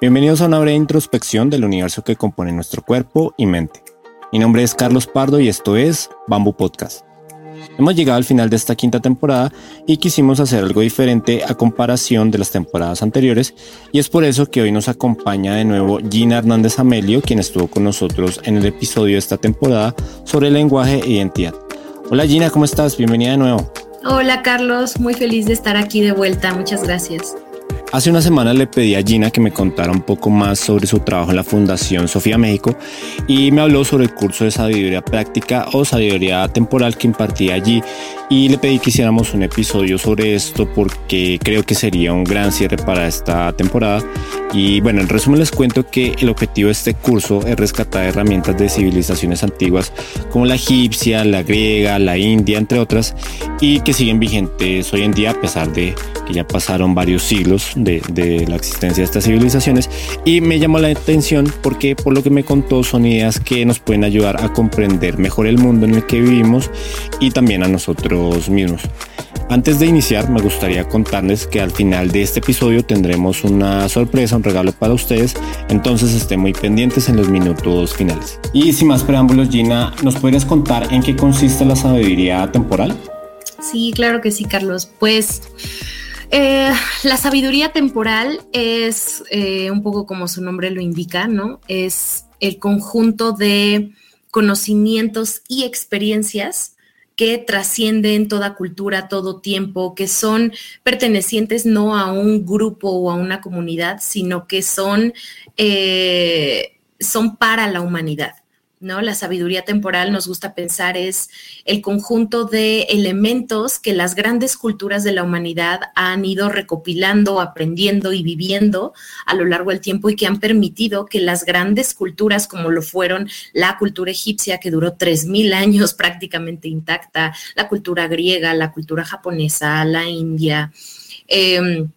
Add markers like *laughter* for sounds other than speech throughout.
Bienvenidos a una breve introspección del universo que compone nuestro cuerpo y mente. Mi nombre es Carlos Pardo y esto es Bamboo Podcast. Hemos llegado al final de esta quinta temporada y quisimos hacer algo diferente a comparación de las temporadas anteriores y es por eso que hoy nos acompaña de nuevo Gina Hernández Amelio, quien estuvo con nosotros en el episodio de esta temporada sobre lenguaje e identidad. Hola Gina, ¿cómo estás? Bienvenida de nuevo. Hola Carlos, muy feliz de estar aquí de vuelta, muchas gracias. Hace una semana le pedí a Gina que me contara un poco más sobre su trabajo en la Fundación Sofía México y me habló sobre el curso de sabiduría práctica o sabiduría temporal que impartía allí. Y le pedí que hiciéramos un episodio sobre esto porque creo que sería un gran cierre para esta temporada. Y bueno, en resumen les cuento que el objetivo de este curso es rescatar herramientas de civilizaciones antiguas como la egipcia, la griega, la india, entre otras y que siguen vigentes hoy en día a pesar de que ya pasaron varios siglos de, la existencia de estas civilizaciones y me llamó la atención porque por lo que me contó son ideas que nos pueden ayudar a comprender mejor el mundo en el que vivimos y también a nosotros mismos. Antes de iniciar, me gustaría contarles que al final de este episodio tendremos una sorpresa, un regalo para ustedes, entonces estén muy pendientes en los minutos finales. Y sin más preámbulos, Gina, ¿nos podrías contar en qué consiste la sabiduría temporal? Sí, claro que sí, Carlos. Pues eh, la sabiduría temporal es eh, un poco como su nombre lo indica, ¿no? Es el conjunto de conocimientos y experiencias que trascienden toda cultura, todo tiempo, que son pertenecientes no a un grupo o a una comunidad, sino que son, eh, son para la humanidad. ¿No? La sabiduría temporal nos gusta pensar es el conjunto de elementos que las grandes culturas de la humanidad han ido recopilando, aprendiendo y viviendo a lo largo del tiempo y que han permitido que las grandes culturas como lo fueron la cultura egipcia que duró 3000 años *laughs* prácticamente intacta, la cultura griega, la cultura japonesa, la india, em,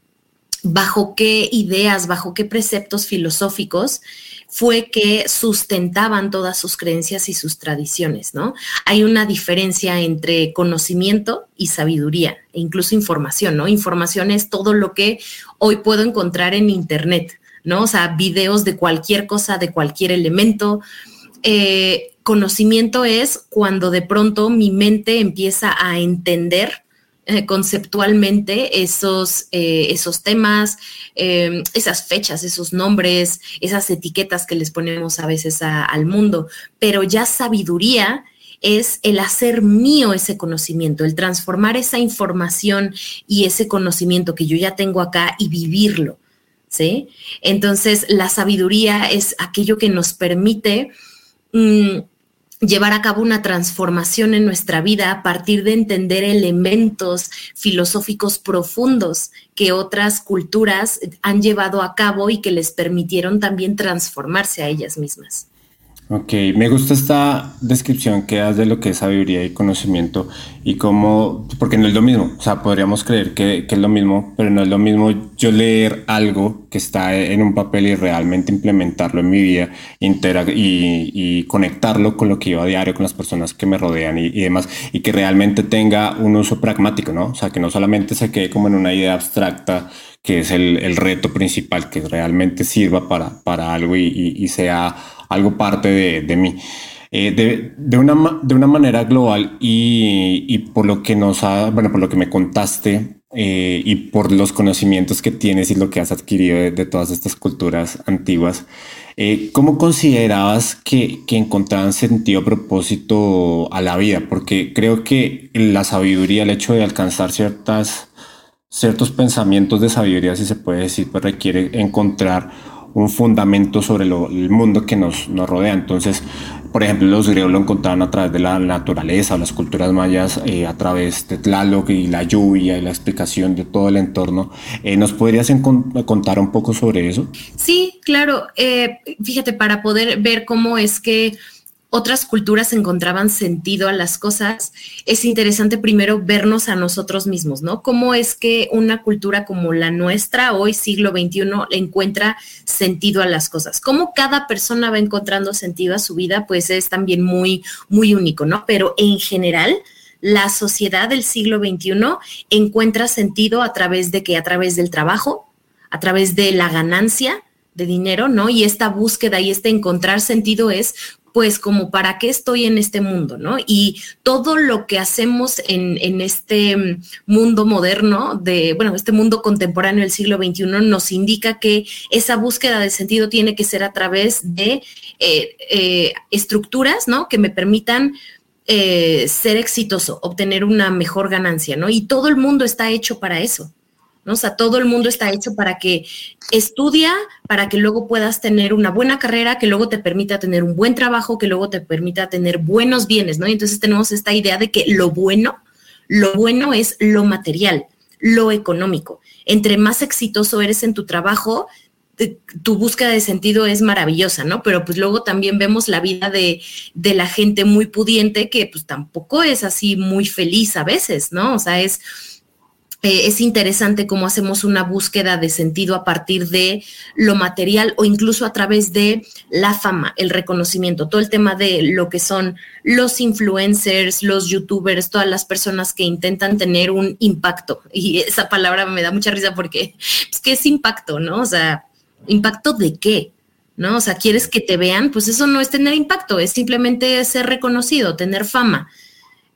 bajo qué ideas, bajo qué preceptos filosóficos fue que sustentaban todas sus creencias y sus tradiciones, ¿no? Hay una diferencia entre conocimiento y sabiduría, e incluso información, ¿no? Información es todo lo que hoy puedo encontrar en Internet, ¿no? O sea, videos de cualquier cosa, de cualquier elemento. Eh, conocimiento es cuando de pronto mi mente empieza a entender eh, conceptualmente esos, eh, esos temas, em, esas fechas, esos nombres, esas etiquetas que les ponemos a veces al mundo, pero ya sabiduría es el hacer mío ese conocimiento, el transformar esa información y ese conocimiento que yo ya tengo acá y vivirlo. ¿Sí? Entonces, la sabiduría es aquello que nos permite mm, llevar a cabo una transformación en nuestra vida a partir de entender elementos filosóficos profundos que otras culturas han llevado a cabo y que les permitieron también transformarse a ellas mismas. Ok, me gusta esta descripción que das de lo que es sabiduría y conocimiento y cómo, porque no es lo mismo, o sea, podríamos creer que, que, es lo mismo, pero no es lo mismo yo leer algo que está en un papel y realmente implementarlo en mi vida y, y, conectarlo con lo que yo a diario, con las personas que me rodean y, y, demás, y que realmente tenga un uso pragmático, ¿no? O sea, que no solamente se quede como en una idea abstracta que es el, el reto principal, que realmente sirva para, para algo y sea algo parte de, de mí. Eh, de, de, una, de una manera global y, y, por lo que nos ha, bueno, por lo que me contaste eh, y por los conocimientos que tienes y lo que has adquirido de, todas estas culturas antiguas, eh, ¿cómo considerabas que, que encontraban sentido, propósito a la vida? Porque creo que la sabiduría, el hecho de alcanzar ciertas, ciertos pensamientos de sabiduría, si se puede decir, pues requiere encontrar un fundamento sobre el mundo que nos, nos rodea. Entonces, por ejemplo, los griegos lo encontraban a través de la naturaleza, las culturas mayas eh, a través de Tlaloc y la lluvia y la explicación de todo el entorno. Eh, ¿Nos podrías contar un poco sobre eso? Sí, claro. Eh, fíjate, para poder ver cómo es que otras culturas encontraban sentido a las cosas, es interesante primero vernos a nosotros mismos, ¿no? ¿Cómo es que una cultura como la nuestra, hoy siglo XXI, encuentra sentido a las cosas? ¿Cómo cada persona va encontrando sentido a su vida? Pues es también muy, muy único, ¿no? Pero en general, la sociedad del siglo XXI encuentra sentido a través de que, a través del trabajo, a través de la ganancia, de dinero, ¿no? Y esta búsqueda y este encontrar sentido es pues como para qué estoy en este mundo, ¿no? Y todo lo que hacemos en, este mm, mundo moderno, de, bueno, este mundo contemporáneo del siglo XXI, nos indica que esa búsqueda de sentido tiene que ser a través de eh, eh, estructuras, ¿no? Que me permitan eh, ser exitoso, obtener una mejor ganancia, ¿no? Y todo el mundo está hecho para eso. O sea, todo el mundo está hecho para que estudia, para que luego puedas tener una buena carrera, que luego te permita tener un buen trabajo, que luego te permita tener buenos bienes, ¿no? Y entonces tenemos esta idea de que lo bueno, lo bueno es lo material, lo económico. Entre más exitoso eres en tu trabajo, tu búsqueda de sentido es maravillosa, ¿no? Pero pues luego también vemos la vida de, de, la gente muy pudiente que pues tampoco es así muy feliz a veces, ¿no? O sea, es eh, es interesante cómo hacemos una búsqueda de sentido a partir de lo material o incluso a través de la fama, el reconocimiento, todo el tema de lo que son los influencers, los youtubers, todas las personas que intentan tener un impacto. *laughs* Y esa palabra me da mucha risa porque, pues, ¿qué es impacto, no? O sea, ¿impacto de qué? ¿No? O sea, ¿quieres que te vean? Pues eso no es tener impacto, es simplemente ser reconocido, tener fama.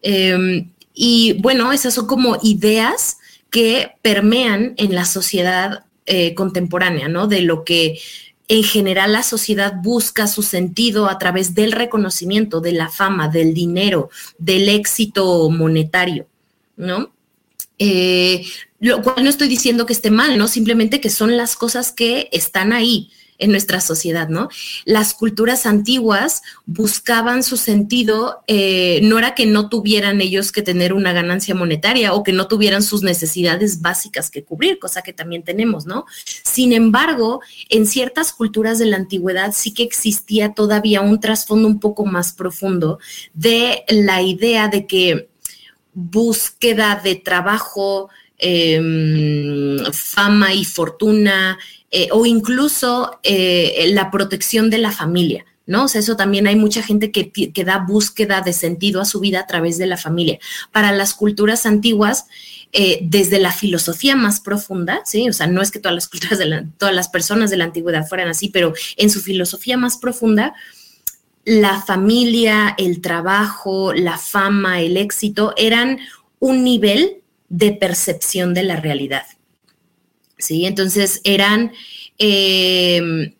Em, y bueno, esas son como ideas que permean en la sociedad eh, contemporánea, ¿no? De lo que en general la sociedad busca su sentido a través del reconocimiento, de la fama, del dinero, del éxito monetario, ¿no? Eh, lo cual no estoy diciendo que esté mal, ¿no? Simplemente que son las cosas que están ahí en nuestra sociedad, ¿no? Las culturas antiguas buscaban su sentido, eh, no era que no tuvieran ellos que tener una ganancia monetaria o que no tuvieran sus necesidades básicas que cubrir, cosa que también tenemos, ¿no? Sin embargo, en ciertas culturas de la antigüedad sí que existía todavía un trasfondo un poco más profundo de la idea de que búsqueda de trabajo, em, fama y fortuna, eh, o incluso eh, la protección de la familia. ¿no? O sea, eso también hay mucha gente que, da búsqueda de sentido a su vida a través de la familia. Para las culturas antiguas, eh, desde la filosofía más profunda, ¿sí? O sea, no es que todas las culturas de todas las personas de la antigüedad fueran así, pero en su filosofía más profunda, la familia, el trabajo, la fama, el éxito eran un nivel de percepción de la realidad. ¿sí? Entonces eran, em,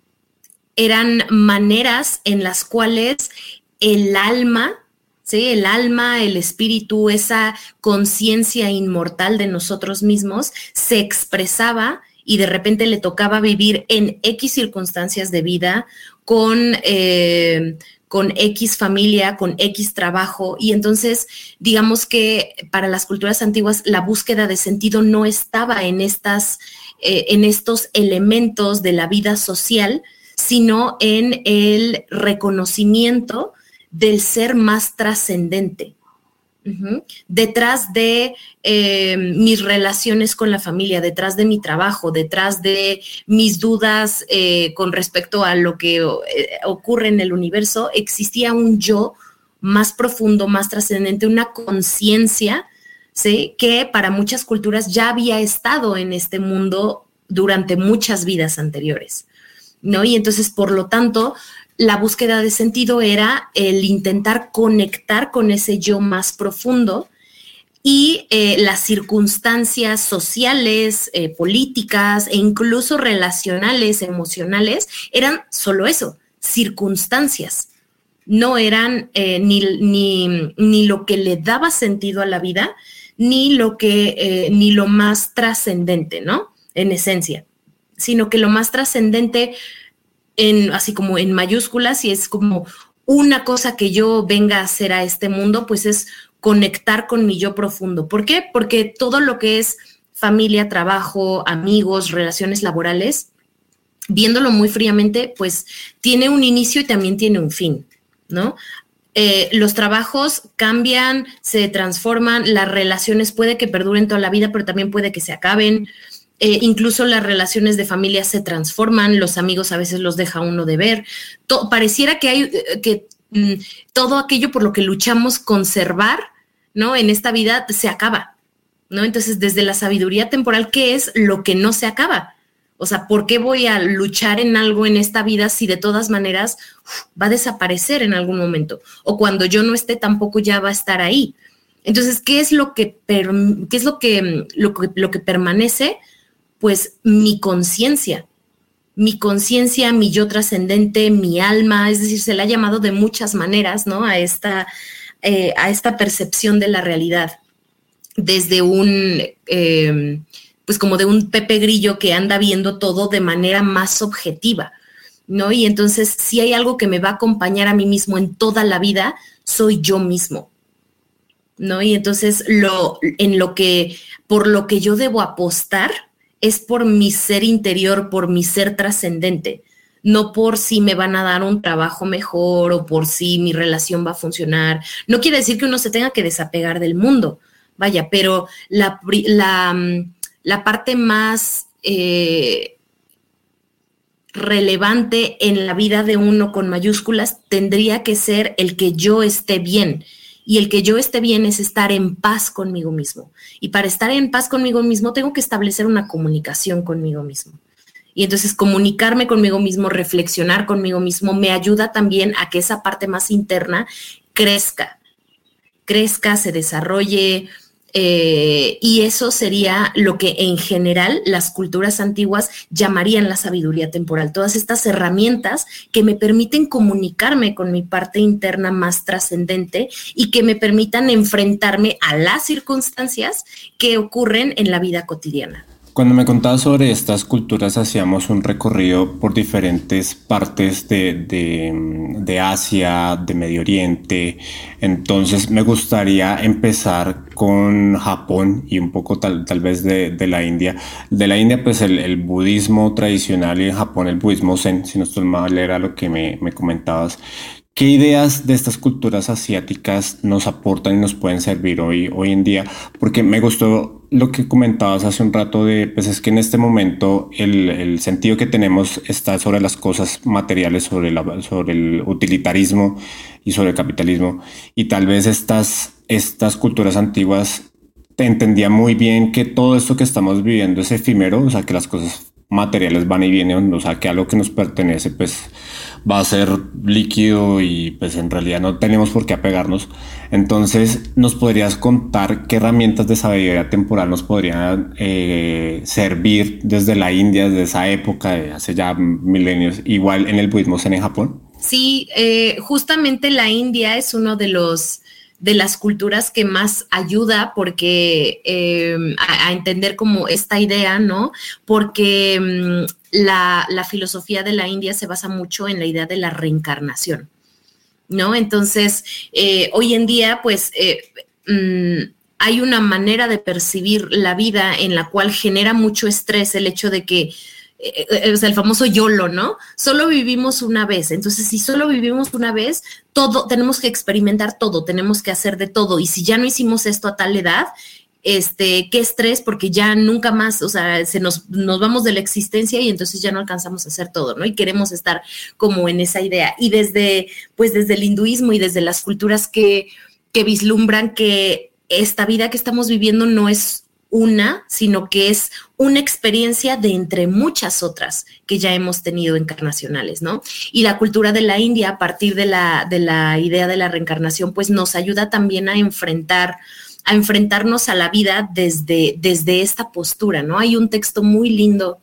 eran maneras en las cuales el alma, ¿sí? El alma, el espíritu, esa conciencia inmortal de nosotros mismos se expresaba y de repente le tocaba vivir en X circunstancias de vida con... Eh, con X familia, con X trabajo. Y entonces, digamos que para las culturas antiguas la búsqueda de sentido no estaba en estas eh, en estos elementos de la vida social, sino en el reconocimiento del ser más trascendente. Detrás de eh, mis relaciones con la familia, detrás de mi trabajo, detrás de mis dudas eh, con respecto a lo que ocurre en el universo, existía un yo más profundo, más trascendente, una conciencia ¿sí? que para muchas culturas ya había estado en este mundo durante muchas vidas anteriores, ¿no? Y entonces, por lo tanto, la búsqueda de sentido era el intentar conectar con ese yo más profundo y eh, las circunstancias sociales, eh, políticas e incluso relacionales, emocionales, eran solo eso, circunstancias. No eran eh, ni, ni, ni, lo que le daba sentido a la vida, ni lo que, ni lo más trascendente, ¿no? En esencia, sino que lo más trascendente, en, así como en mayúsculas, y es como una cosa que yo venga a hacer a este mundo, pues es conectar con mi yo profundo. ¿Por qué? Porque todo lo que es familia, trabajo, amigos, relaciones laborales, viéndolo muy fríamente, pues tiene un inicio y también tiene un fin, ¿no? Eh, los trabajos cambian, se transforman, las relaciones puede que perduren toda la vida, pero también puede que se acaben. Eh, incluso las relaciones de familia se transforman, los amigos a veces los deja uno de ver. pareciera que hay eh, que mm, todo aquello por lo que luchamos conservar, ¿no? En esta vida se acaba, ¿no? Entonces, desde la sabiduría temporal, ¿qué es lo que no se acaba? O sea, ¿por qué voy a luchar en algo en esta vida si de todas maneras va a desaparecer en algún momento? O cuando yo no esté, tampoco ya va a estar ahí. Entonces, ¿qué es lo que, qué es lo que, lo que permanece? Pues mi conciencia, mi conciencia, mi yo trascendente, mi alma, es decir, se le ha llamado de muchas maneras, ¿no? A esta, eh, a esta percepción de la realidad, desde un... Eh, pues como de un Pepe Grillo que anda viendo todo de manera más objetiva, ¿no? Y entonces, si hay algo que me va a acompañar a mí mismo en toda la vida, soy yo mismo, ¿no? Y entonces, lo, en lo que, por lo que yo debo apostar es por mi ser interior, por mi ser trascendente, no por si me van a dar un trabajo mejor o por si mi relación va a funcionar. No quiere decir que uno se tenga que desapegar del mundo, vaya, pero la, mm, la parte más eh, relevante en la vida de uno con mayúsculas tendría que ser el que yo esté bien. Y el que yo esté bien es estar en paz conmigo mismo. Y para estar en paz conmigo mismo tengo que establecer una comunicación conmigo mismo. Y entonces comunicarme conmigo mismo, reflexionar conmigo mismo, me ayuda también a que esa parte más interna crezca, crezca, se desarrolle, eh, y eso sería lo que en general las culturas antiguas llamarían la sabiduría temporal, todas estas herramientas que me permiten comunicarme con mi parte interna más trascendente y que me permitan enfrentarme a las circunstancias que ocurren en la vida cotidiana. Cuando me contabas sobre estas culturas, hacíamos un recorrido por diferentes partes de, Asia, de Medio Oriente. Entonces me gustaría empezar con Japón y un poco tal, tal vez de, la India. De la India, pues el, budismo tradicional y en Japón el budismo zen, si no estoy mal, era lo que me, me comentabas. ¿Qué ideas de estas culturas asiáticas nos aportan y nos pueden servir hoy, hoy en día? Porque me gustó lo que comentabas hace un rato de, pues es que en este momento el, sentido que tenemos está sobre las cosas materiales, sobre, la, sobre el utilitarismo y sobre el capitalismo. Y tal vez estas, estas culturas antiguas te entendían muy bien que todo esto que estamos viviendo es efímero, o sea, que las cosas materiales van y vienen, o sea, que algo que nos pertenece, pues va a ser líquido y pues en realidad no tenemos por qué apegarnos. Entonces, ¿nos podrías contar qué herramientas de sabiduría temporal nos podrían eh, servir desde la India, desde esa época, de hace ya milenios, igual en el budismo zen en Japón? Sí, eh, justamente la India es uno de los de las culturas que más ayuda porque eh, a, entender como esta idea, ¿no? Porque la, filosofía de la India se basa mucho en la idea de la reencarnación, ¿no? Entonces, eh, hoy en día, pues, eh, mm, hay una manera de percibir la vida en la cual genera mucho estrés el hecho de que eh, o sea, el famoso YOLO, ¿no? Solo vivimos una vez. Entonces, si solo vivimos una vez, todo, tenemos que experimentar todo, tenemos que hacer de todo. Y si ya no hicimos esto a tal edad, este, qué estrés, porque ya nunca más, o sea, se nos, nos vamos de la existencia y entonces ya no alcanzamos a hacer todo, ¿no? Y queremos estar como en esa idea. Y desde, pues desde el hinduismo y desde las culturas que, que vislumbran que esta vida que estamos viviendo no es una, sino que es una experiencia de entre muchas otras que ya hemos tenido encarnacionales, ¿no? Y la cultura de la India, a partir de la, de la idea de la reencarnación, pues nos ayuda también a enfrentar a enfrentarnos a la vida desde, desde esta postura, ¿no? Hay un texto muy lindo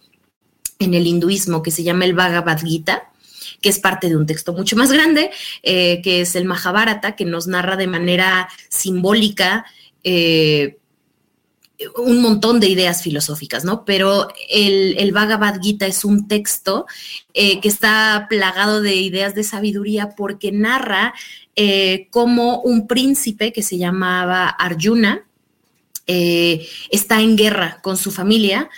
en el hinduismo que se llama el Bhagavad Gita, que es parte de un texto mucho más grande, eh, que es el Mahabharata, que nos narra de manera simbólica eh, un montón de ideas filosóficas, ¿no? Pero el, el Bhagavad Gita es un texto eh, que está plagado de ideas de sabiduría porque narra eh, cómo un príncipe que se llamaba Arjuna eh, está en guerra con su familia.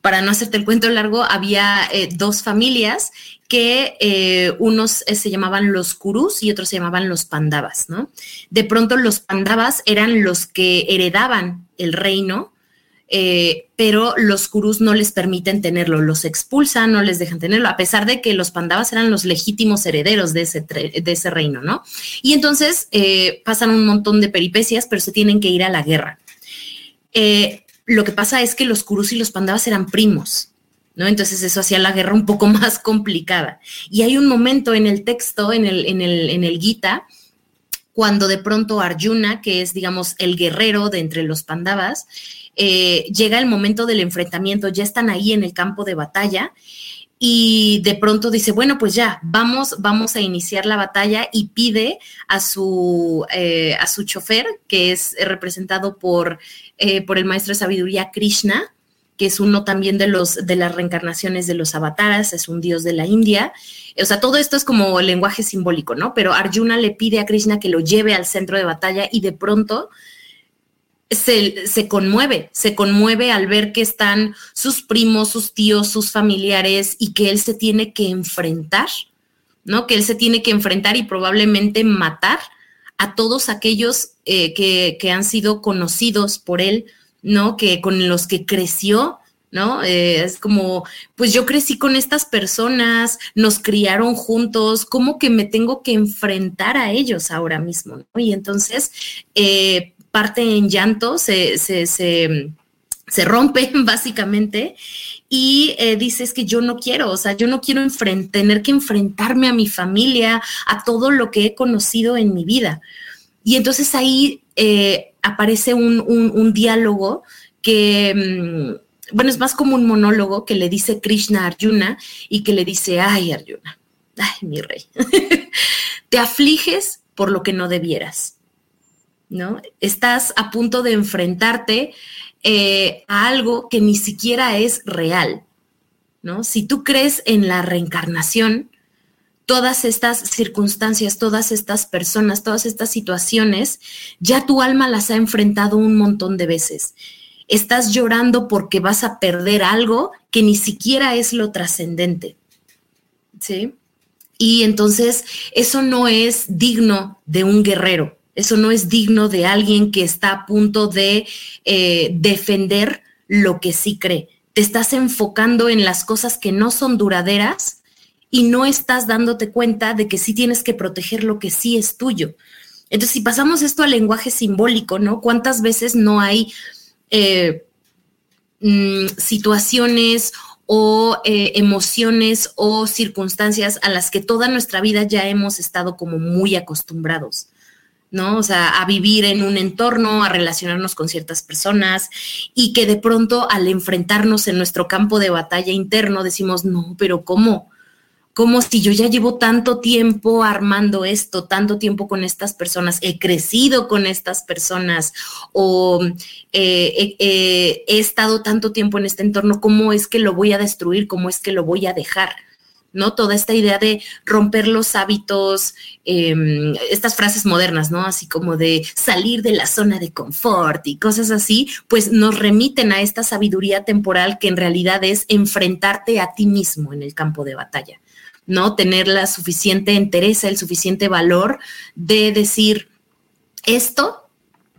para no hacerte el cuento largo, había dos familias que unos se llamaban los Kurus y otros se llamaban los Pandavas, ¿no? De pronto los Pandavas eran los que heredaban el reino, eh, pero los kurus no les permiten tenerlo, los expulsan, no les dejan tenerlo, a pesar de que los pandavas eran los legítimos herederos de ese, de ese reino, ¿no? Y entonces eh, pasan un montón de peripecias, pero se tienen que ir a la guerra. Eh, lo que pasa es que los kurus y los pandavas eran primos, ¿no? Entonces eso hacía la guerra un poco *laughs* más complicada. Y hay un momento en el texto, en el, en el, en el Gita, cuando de pronto Arjuna, que es, digamos, el guerrero de entre los Pandavas, eh, llega el momento del enfrentamiento, ya están ahí en el campo de batalla y de pronto dice, bueno, pues ya, vamos, vamos a iniciar la batalla y pide a su, eh, a su chofer, que es representado por, eh, por el maestro de sabiduría Krishna, que es uno también de, los, de las reencarnaciones de los avataras, es un dios de la India. O sea, todo esto es como lenguaje simbólico, ¿no? Pero Arjuna le pide a Krishna que lo lleve al centro de batalla y de pronto se, se, conmueve, se conmueve al ver que están sus primos, sus tíos, sus familiares y que él se tiene que enfrentar, ¿no? Que él se tiene que enfrentar y probablemente matar a todos aquellos eh, que, que han sido conocidos por él ¿no? Que con los que creció, ¿no? Eh, es como, pues yo crecí con estas personas, nos criaron juntos, ¿cómo que me tengo que enfrentar a ellos ahora mismo? ¿no? Y entonces eh, parte en llanto, se, se, se, se rompe *laughs* básicamente y eh, dices que yo no quiero, o sea, yo no quiero tener que enfrentarme a mi familia, a todo lo que he conocido en mi vida. Y entonces ahí eh, aparece un, diálogo que, mm, bueno, es más como un monólogo que le dice Krishna a Arjuna y que le dice, ay Arjuna, ay mi rey, *laughs* te afliges por lo que no debieras, ¿no? Estás a punto de enfrentarte eh, a algo que ni siquiera es real, ¿no? Si tú crees en la reencarnación, todas estas circunstancias, todas estas personas, todas estas situaciones, ya tu alma las ha enfrentado un montón de veces. Estás llorando porque vas a perder algo que ni siquiera es lo trascendente. ¿Sí? Y entonces eso no es digno de un guerrero, eso no es digno de alguien que está a punto de eh, defender lo que sí cree. Te estás enfocando en las cosas que no son duraderas y no estás dándote cuenta de que sí tienes que proteger lo que sí es tuyo. Entonces, si pasamos esto al lenguaje simbólico, ¿no? ¿Cuántas veces no hay eh, mm, situaciones o eh, emociones o circunstancias a las que toda nuestra vida ya hemos estado como muy acostumbrados? ¿no? O sea, a vivir en un entorno, a relacionarnos con ciertas personas y que de pronto al enfrentarnos en nuestro campo de batalla interno decimos, no, pero ¿cómo? Como si yo ya llevo tanto tiempo armando esto, tanto tiempo con estas personas, he crecido con estas personas o eh, eh, he estado tanto tiempo en este entorno, ¿cómo es que lo voy a destruir? ¿Cómo es que lo voy a dejar? ¿no? Toda esta idea de romper los hábitos, em, estas frases modernas, ¿no? Así como de salir de la zona de confort y cosas así, pues nos remiten a esta sabiduría temporal que en realidad es enfrentarte a ti mismo en el campo de batalla. ¿No? Tener la suficiente entereza, el suficiente valor de decir, esto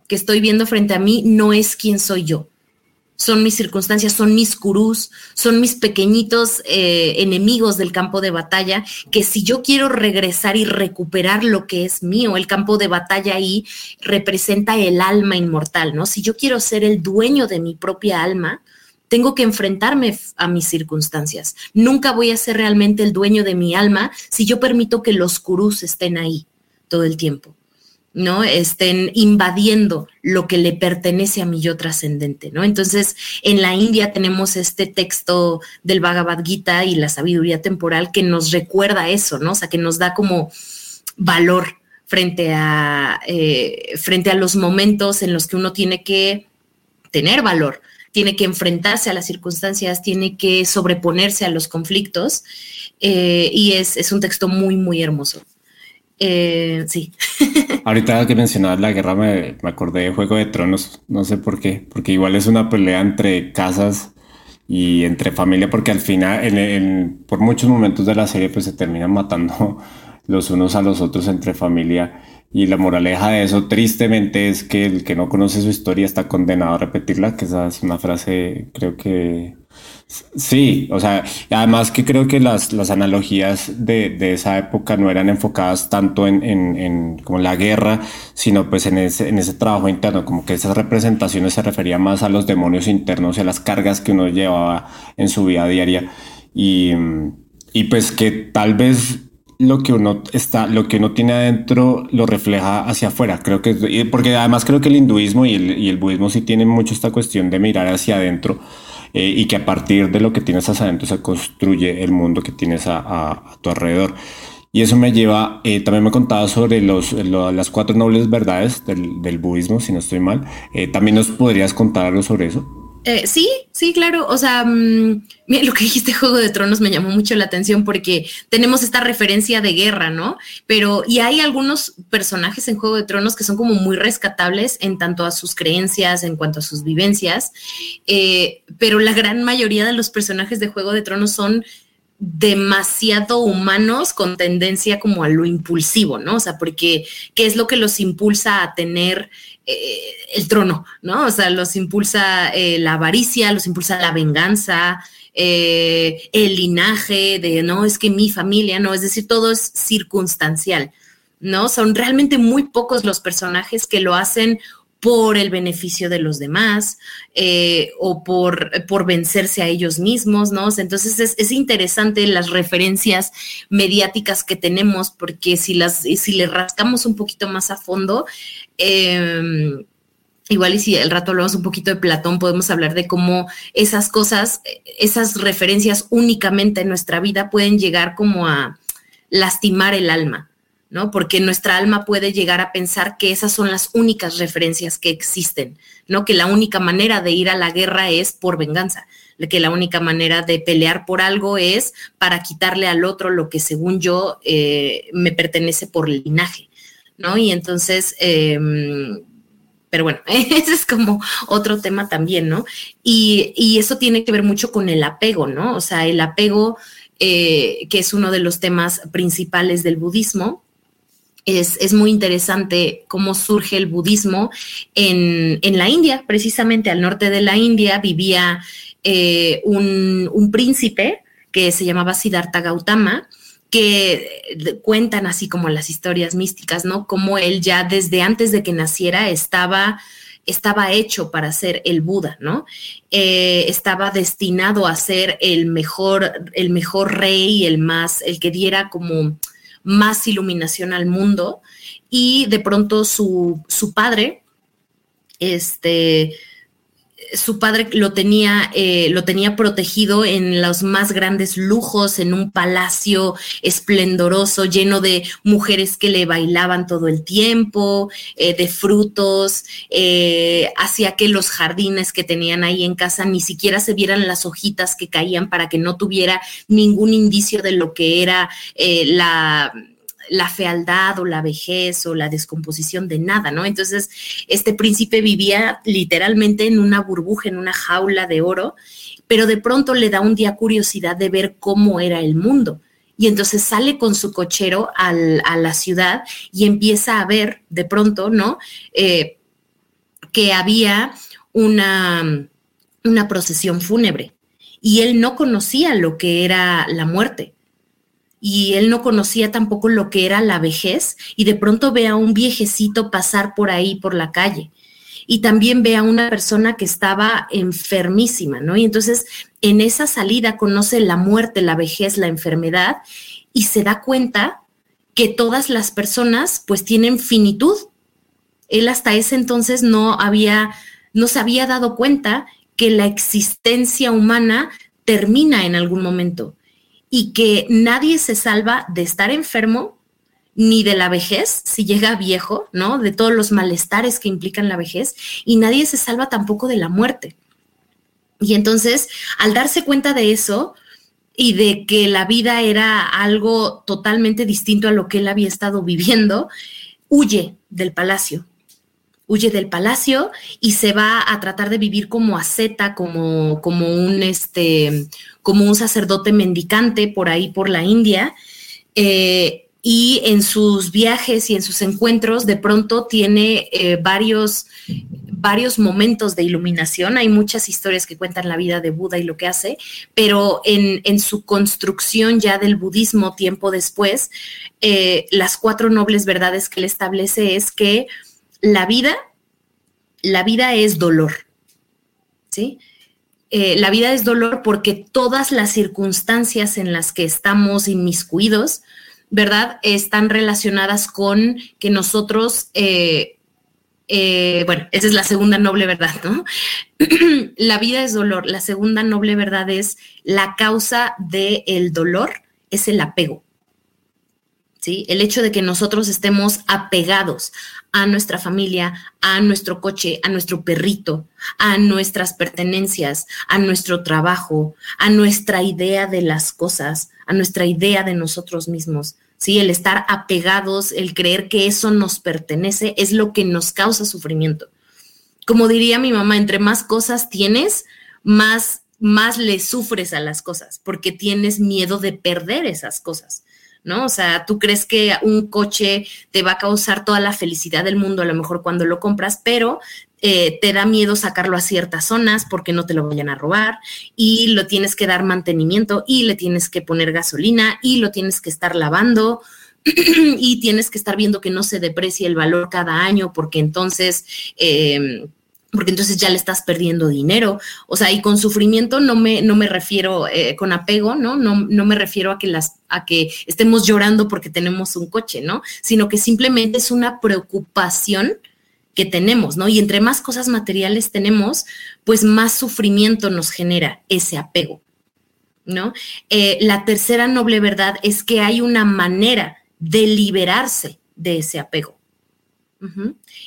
que estoy viendo frente a mí no es quien soy yo. Son mis circunstancias, son mis curús, son mis pequeñitos eh, enemigos del campo de batalla, que si yo quiero regresar y recuperar lo que es mío, el campo de batalla ahí representa el alma inmortal, ¿no? Si yo quiero ser el dueño de mi propia alma, tengo que enfrentarme a mis circunstancias. Nunca voy a ser realmente el dueño de mi alma si yo permito que los curús estén ahí todo el tiempo, ¿no? Estén invadiendo lo que le pertenece a mi yo trascendente, ¿no? Entonces, en la India tenemos este texto del Bhagavad Gita y la sabiduría temporal que nos recuerda eso, ¿no? O sea, que nos da como valor frente a, eh, frente a los momentos en los que uno tiene que tener valor, tiene que enfrentarse a las circunstancias, tiene que sobreponerse a los conflictos eh, y es, un texto muy, muy hermoso. Eh, sí. *laughs* Ahorita que mencionabas la guerra me, me, acordé de Juego de Tronos, no sé por qué, porque igual es una pelea entre casas y entre familia, porque al final, en, por muchos momentos de la serie, pues se terminan matando *laughs* los unos a los otros entre familia. Y la moraleja de eso, tristemente, es que el que no conoce su historia está condenado a repetirla, que esa es una frase, creo que Sí, o sea, además que creo que las, las analogías de, de, esa época no eran enfocadas tanto en, en, en, como la guerra, sino pues en ese, en ese trabajo interno, como que esas representaciones se referían más a los demonios internos y a las cargas que uno llevaba en su vida diaria. Y, y pues que tal vez lo que uno está, lo que uno tiene adentro lo refleja hacia afuera. Creo que, porque además creo que el hinduismo y el, y el budismo sí tienen mucho esta cuestión de mirar hacia adentro eh, y que a partir de lo que tienes hacia adentro se construye el mundo que tienes a, tu alrededor. Y eso me lleva, eh, también me contaba sobre los, las cuatro nobles verdades del, budismo, si no estoy mal. Eh, ¿También nos podrías contar algo sobre eso? Eh, sí, sí, claro. O sea, mm, lo que dijiste Juego de Tronos me llamó mucho la atención porque tenemos esta referencia de guerra, ¿no? Pero, y hay algunos personajes en Juego de Tronos que son como muy rescatables en tanto a sus creencias, en cuanto a sus vivencias, eh, pero la gran mayoría de los personajes de Juego de Tronos son demasiado humanos con tendencia como a lo impulsivo, ¿no? O sea, porque ¿qué es lo que los impulsa a tener eh, el trono, ¿no? O sea, los impulsa eh, la avaricia, los impulsa la venganza, eh, el linaje de, no, es que mi familia, no, es decir, todo es circunstancial, ¿no? Son realmente muy pocos los personajes que lo hacen por el beneficio de los demás o por, por, vencerse a ellos mismos, ¿no? Entonces es, interesante las referencias mediáticas que tenemos, porque si, las, si le rascamos un poquito más a fondo, em, Igual y si el rato hablamos un poquito de Platón, podemos hablar de cómo esas cosas, esas referencias únicamente en nuestra vida pueden llegar como a lastimar el alma, ¿no? Porque nuestra alma puede llegar a pensar que esas son las únicas referencias que existen, ¿no? Que la única manera de ir a la guerra es por venganza, que la única manera de pelear por algo es para quitarle al otro lo que según yo eh, me pertenece por linaje, ¿no? Y entonces, em, pero bueno, *laughs* ese es como otro tema también, ¿no? Y, y, eso tiene que ver mucho con el apego, ¿no? O sea, el apego, eh, que es uno de los temas principales del budismo, es, muy interesante cómo surge el budismo en, la India, precisamente al norte de la India vivía eh, un, príncipe que se llamaba Siddhartha Gautama, que cuentan así como las historias místicas, ¿no? Como él ya desde antes de que naciera estaba estaba hecho para ser el Buda, ¿no? Eh, estaba destinado a ser el mejor, el mejor rey, el más, el que diera como más iluminación al mundo y de pronto su, su padre, este, su padre lo tenía, eh, lo tenía protegido en los más grandes lujos, en un palacio esplendoroso, lleno de mujeres que le bailaban todo el tiempo, eh, de frutos, eh, hacía que los jardines que tenían ahí en casa ni siquiera se vieran las hojitas que caían para que no tuviera ningún indicio de lo que era la la fealdad o la vejez o la descomposición de nada, ¿no? Entonces, este príncipe vivía literalmente en una burbuja, en una jaula de oro, pero de pronto le da un día curiosidad de ver cómo era el mundo. Y entonces sale con su cochero a la ciudad y empieza a ver de pronto, ¿no? Eh, que había una, una procesión fúnebre y él no conocía lo que era la muerte y él no conocía tampoco lo que era la vejez y de pronto ve a un viejecito pasar por ahí, por la calle. Y también ve a una persona que estaba enfermísima, ¿no? Y entonces en esa salida conoce la muerte, la vejez, la enfermedad y se da cuenta que todas las personas pues tienen finitud. Él hasta ese entonces no había, no se había dado cuenta que la existencia humana termina en algún momento y que nadie se salva de estar enfermo, ni de la vejez, si llega viejo, ¿no? De todos los malestares que implican la vejez, y nadie se salva tampoco de la muerte. Y entonces, al darse cuenta de eso y de que la vida era algo totalmente distinto a lo que él había estado viviendo, huye del palacio. Huye del palacio y se va a tratar de vivir como asceta, como, como un este, como un sacerdote mendicante por ahí por la India. Eh, y en sus viajes y en sus encuentros de pronto tiene eh, varios, varios momentos de iluminación. Hay muchas historias que cuentan la vida de Buda y lo que hace, pero en, su construcción ya del budismo tiempo después, eh, las cuatro nobles verdades que él establece es que la vida, la vida es dolor, ¿sí? Eh, la vida es dolor porque todas las circunstancias en las que estamos inmiscuidos, ¿verdad? Están relacionadas con que nosotros, eh, eh, bueno, esa es la segunda noble verdad, ¿no? *clears throat* la vida es dolor. La segunda noble verdad es la causa del dolor, es el apego. El hecho de que nosotros estemos apegados a nuestra familia, a nuestro coche, a nuestro perrito, a nuestras pertenencias, a nuestro trabajo, a nuestra idea de las cosas, a nuestra idea de nosotros mismos. ¿sí? El estar apegados, el creer que eso nos pertenece, es lo que nos causa sufrimiento. Como diría mi mamá, entre más cosas tienes, más, más le sufres a las cosas, porque tienes miedo de perder esas cosas. ¿No? O sea, tú crees que un coche te va a causar toda la felicidad del mundo a lo mejor cuando lo compras, pero eh, te da miedo sacarlo a ciertas zonas porque no te lo vayan a robar y lo tienes que dar mantenimiento y le tienes que poner gasolina y lo tienes que estar lavando *clears throat* y tienes que estar viendo que no se deprecie el valor cada año porque entonces... Em, porque entonces ya le estás perdiendo dinero. O sea, y con sufrimiento no me, no me refiero, eh, con apego, ¿no? ¿no? No me refiero a que, las, a que estemos llorando porque tenemos un coche, ¿no? Sino que simplemente es una preocupación que tenemos, ¿no? Y entre más cosas materiales tenemos, pues más sufrimiento nos genera ese apego, ¿no? Eh, la tercera noble verdad es que hay una manera de liberarse de ese apego.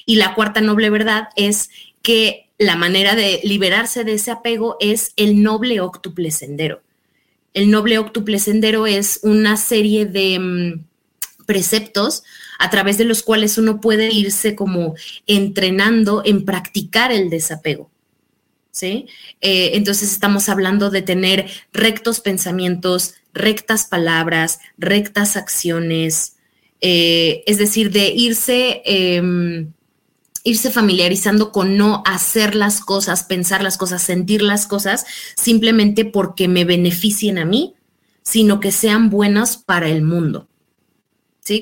Y la cuarta noble verdad es que la manera de liberarse de ese apego es el noble octuple sendero. El noble octuple sendero es una serie de mm, preceptos a través de los cuales uno puede irse como entrenando en practicar el desapego. ¿Sí? Eh, entonces estamos hablando de tener rectos pensamientos, rectas palabras, rectas acciones, eh, es decir, de irse, em, irse familiarizando con no hacer las cosas, pensar las cosas, sentir las cosas simplemente porque me beneficien a mí, sino que sean buenas para el mundo.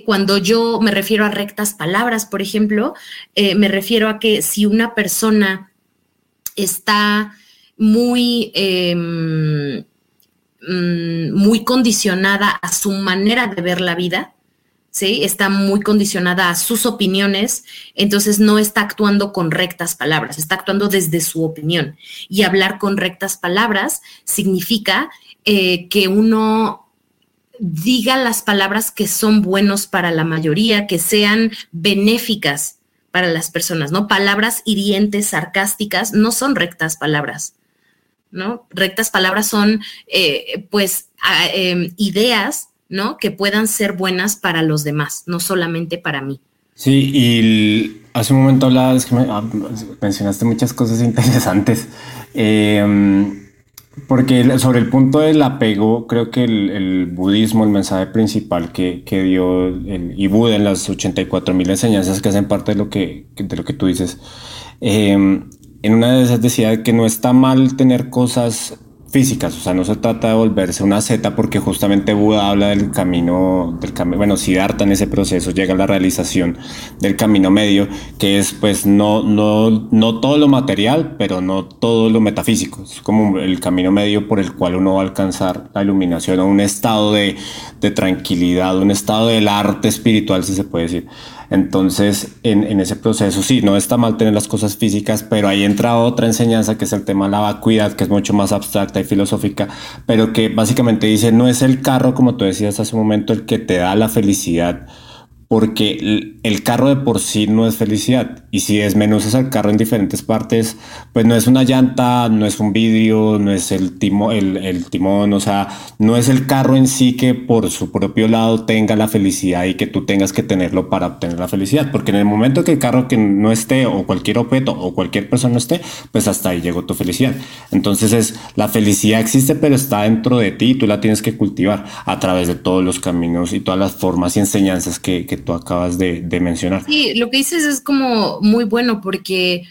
Cuando yo me refiero a rectas palabras, por ejemplo, eh, me refiero a que si una persona está muy, em, mm, muy condicionada a su manera de ver la vida, ¿sí? Está muy condicionada a sus opiniones, entonces no está actuando con rectas palabras, está actuando desde su opinión. Y hablar con rectas palabras significa eh, que uno diga las palabras que son buenos para la mayoría, que sean benéficas para las personas, ¿no? Palabras hirientes, sarcásticas, no son rectas palabras, ¿no? Rectas palabras son, eh, pues, em, ideas, ¿no? Que puedan ser buenas para los demás, no solamente para mí. Sí, y hace un momento hablabas, que ah, mencionaste muchas cosas interesantes. Eh, porque sobre el punto del apego, creo que el, budismo, el mensaje principal que, que dio el, y Buda en las 84 mil enseñanzas que hacen parte de lo que, de lo que tú dices, eh, en una de esas decía que no está mal tener cosas físicas, o sea, no se trata de volverse una Z porque justamente Buda habla del camino, del camino, bueno, Siddhartha en ese proceso llega a la realización del camino medio, que es pues no, no, no todo lo material, pero no todo lo metafísico, es como el camino medio por el cual uno va a alcanzar la iluminación o un estado de, de tranquilidad, un estado del arte espiritual, si se puede decir. Entonces, en, ese proceso, sí, no está mal tener las cosas físicas, pero ahí entra otra enseñanza que es el tema de la vacuidad, que es mucho más abstracta y filosófica, pero que básicamente dice, no es el carro, como tú decías hace un momento, el que te da la felicidad, porque el carro de por sí no es felicidad. Y si desmenuzas el carro en diferentes partes, pues no es una llanta, no es un vidrio, no es el, timo, el, timón, o sea, no es el carro en sí que por su propio lado tenga la felicidad y que tú tengas que tenerlo para obtener la felicidad. Porque en el momento que el carro que no esté, o cualquier objeto, o cualquier persona esté, pues hasta ahí llegó tu felicidad. Entonces es, la felicidad existe, pero está dentro de ti y tú la tienes que cultivar a través de todos los caminos y todas las formas y enseñanzas que, que tú acabas de, mencionar. Sí, lo que dices es como muy bueno porque,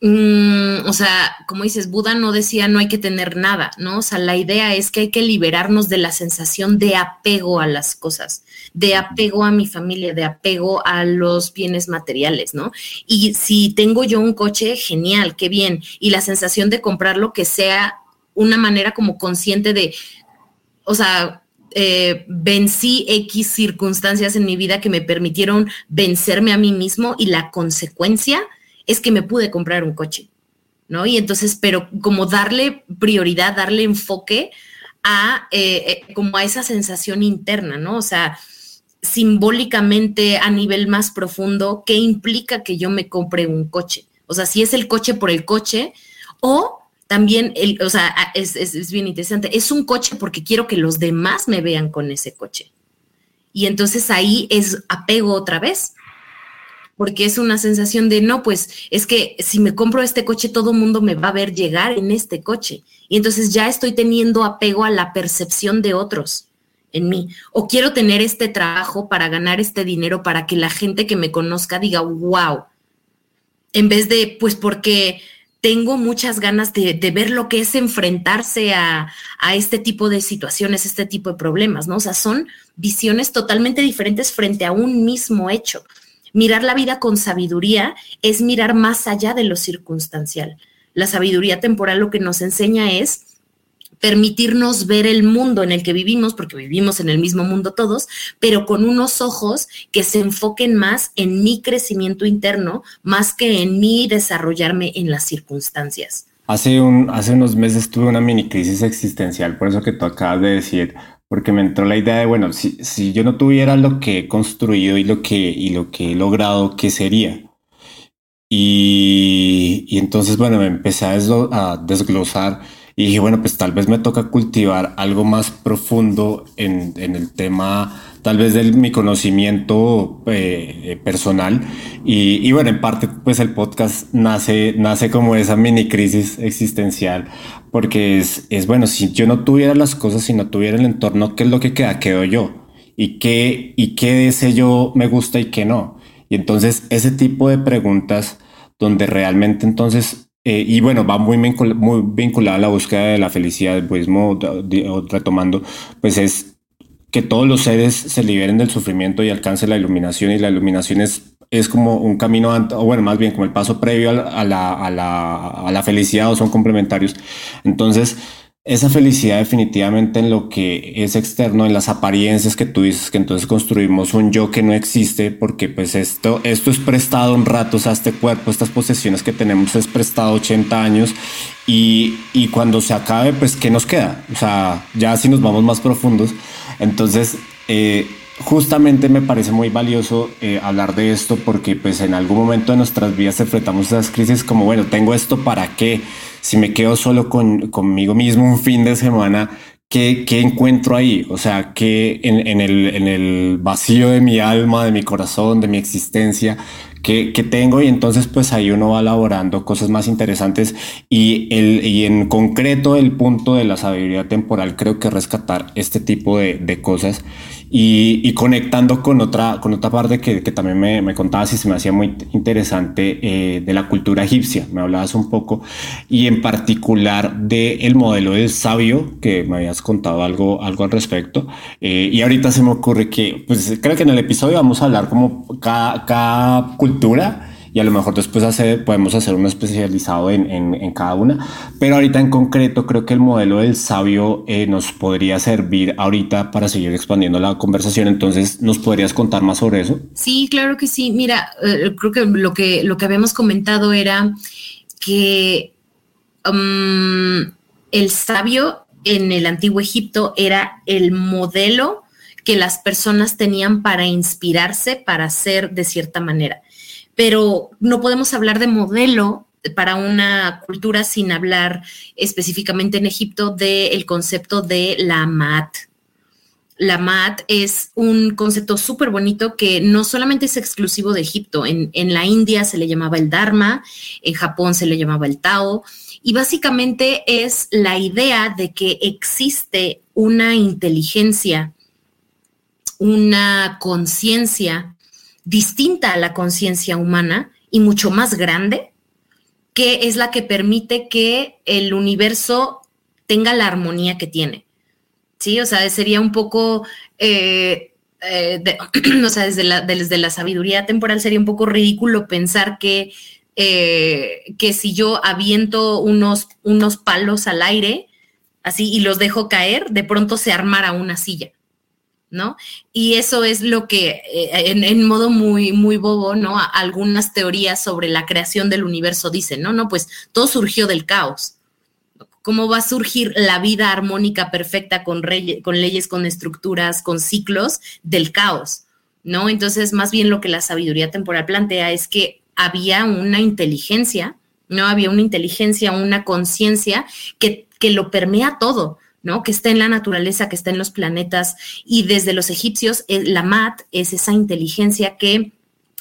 mm, o sea, como dices, Buda no decía no hay que tener nada, ¿no? O sea, la idea es que hay que liberarnos de la sensación de apego a las cosas, de apego a mi familia, de apego a los bienes materiales, ¿no? Y si tengo yo un coche, genial, qué bien. Y la sensación de comprarlo que sea una manera como consciente de, o sea, eh, vencí X circunstancias en mi vida que me permitieron vencerme a mí mismo y la consecuencia es que me pude comprar un coche, ¿no? Y entonces, pero como darle prioridad, darle enfoque a eh, eh, como a esa sensación interna, ¿no? O sea, simbólicamente a nivel más profundo, ¿qué implica que yo me compre un coche? O sea, si es el coche por el coche o también, el, o sea, es, bien interesante, es un coche porque quiero que los demás me vean con ese coche. Y entonces ahí es apego otra vez, porque es una sensación de, no, pues es que si me compro este coche, todo el mundo me va a ver llegar en este coche. Y entonces ya estoy teniendo apego a la percepción de otros en mí. O quiero tener este trabajo para ganar este dinero, para que la gente que me conozca diga, wow. En vez de, pues porque tengo muchas ganas de, ver lo que es enfrentarse a, este tipo de situaciones, este tipo de problemas, ¿no? O sea, son visiones totalmente diferentes frente a un mismo hecho. Mirar la vida con sabiduría es mirar más allá de lo circunstancial. La sabiduría temporal lo que nos enseña es permitirnos ver el mundo en el que vivimos, porque vivimos en el mismo mundo todos, pero con unos ojos que se enfoquen más en mi crecimiento interno, más que en mí desarrollarme en las circunstancias. Hace, un, hace unos meses tuve una mini crisis existencial, por eso que tú acabas de decir, porque me entró la idea de, bueno, si, si yo no tuviera lo que he construido y lo que, y lo que he logrado, ¿qué sería? Y, y entonces, bueno, me empecé a desglosar y dije, bueno, pues tal vez me toca cultivar algo más profundo en, en el tema, tal vez de mi conocimiento eh, eh, personal. Y, y, bueno, en parte, pues el podcast nace, nace como esa mini crisis existencial, porque es, es bueno, si yo no tuviera las cosas, si no tuviera el entorno, ¿qué es lo que queda? Quedo yo. ¿Y qué, y qué de ese yo me gusta y qué no? Y entonces ese tipo de preguntas donde realmente entonces eh, y bueno, va muy, muy vinculada a la búsqueda de la felicidad, del budismo, retomando, pues es que todos los seres se liberen del sufrimiento y alcancen la iluminación y la iluminación es, es como un camino, o bueno, más bien como el paso previo a la, a la, a la felicidad o son complementarios. Entonces, esa felicidad definitivamente en lo que es externo, en las apariencias que tú dices, que entonces construimos un yo que no existe, porque pues esto, esto es prestado un rato, o sea, este cuerpo, estas posesiones que tenemos es prestado 80 años y, y cuando se acabe, pues ¿qué nos queda? O sea, ya si nos vamos más profundos, entonces... Eh, justamente me parece muy valioso eh, hablar de esto porque pues en algún momento de nuestras vidas enfrentamos esas crisis como bueno, tengo esto para qué, si me quedo solo con, conmigo mismo un fin de semana, ¿qué, qué encuentro ahí? O sea, que en, en, el, en el vacío de mi alma, de mi corazón, de mi existencia, que, que, tengo y entonces pues ahí uno va elaborando cosas más interesantes y, el, y en concreto el punto de la sabiduría temporal creo que rescatar este tipo de, de cosas y, conectando con otra, con otra parte que, que también me, me, contabas y se me hacía muy interesante eh, de la cultura egipcia, me hablabas un poco, y en particular del el modelo del sabio, que me habías contado algo, algo al respecto. Eh, y ahorita se me ocurre que, pues creo que en el episodio vamos a hablar como cada, cada cultura y a lo mejor después hacer, podemos hacer uno especializado en, cada una. Pero ahorita en concreto creo que el modelo del sabio eh, nos podría servir ahorita para seguir expandiendo la conversación. Entonces, ¿nos podrías contar más sobre eso? Sí, claro que sí. Mira, eh, creo que lo, que lo que habíamos comentado era que um, el sabio en el antiguo Egipto era el modelo que las personas tenían para inspirarse, para ser de cierta manera. Pero no podemos hablar de modelo para una cultura sin hablar específicamente en Egipto del concepto de la mat. La mat es un concepto súper bonito que no solamente es exclusivo de Egipto, en, en, la India se le llamaba el Dharma, en Japón se le llamaba el Tao, y básicamente es la idea de que existe una inteligencia, una conciencia distinta a la conciencia humana y mucho más grande, que es la que permite que el universo tenga la armonía que tiene. Sí, o sea, sería un poco, eh, eh, *clears throat* o sea, desde la, desde la sabiduría temporal sería un poco ridículo pensar que, eh, que si yo aviento unos, unos palos al aire, así, y los dejo caer, de pronto se armara una silla. ¿No? Y eso es lo que, eh, en, modo muy, muy bobo, ¿no? Algunas teorías sobre la creación del universo dicen, ¿no? No, pues todo surgió del caos. ¿Cómo va a surgir la vida armónica perfecta con, con leyes, con estructuras, con ciclos del caos? ¿No? Entonces, más bien lo que la sabiduría temporal plantea es que había una inteligencia, ¿no? Había una inteligencia, una conciencia que, que lo permea todo ¿no? Que está en la naturaleza, que está en los planetas. Y desde los egipcios, la MAT es esa inteligencia que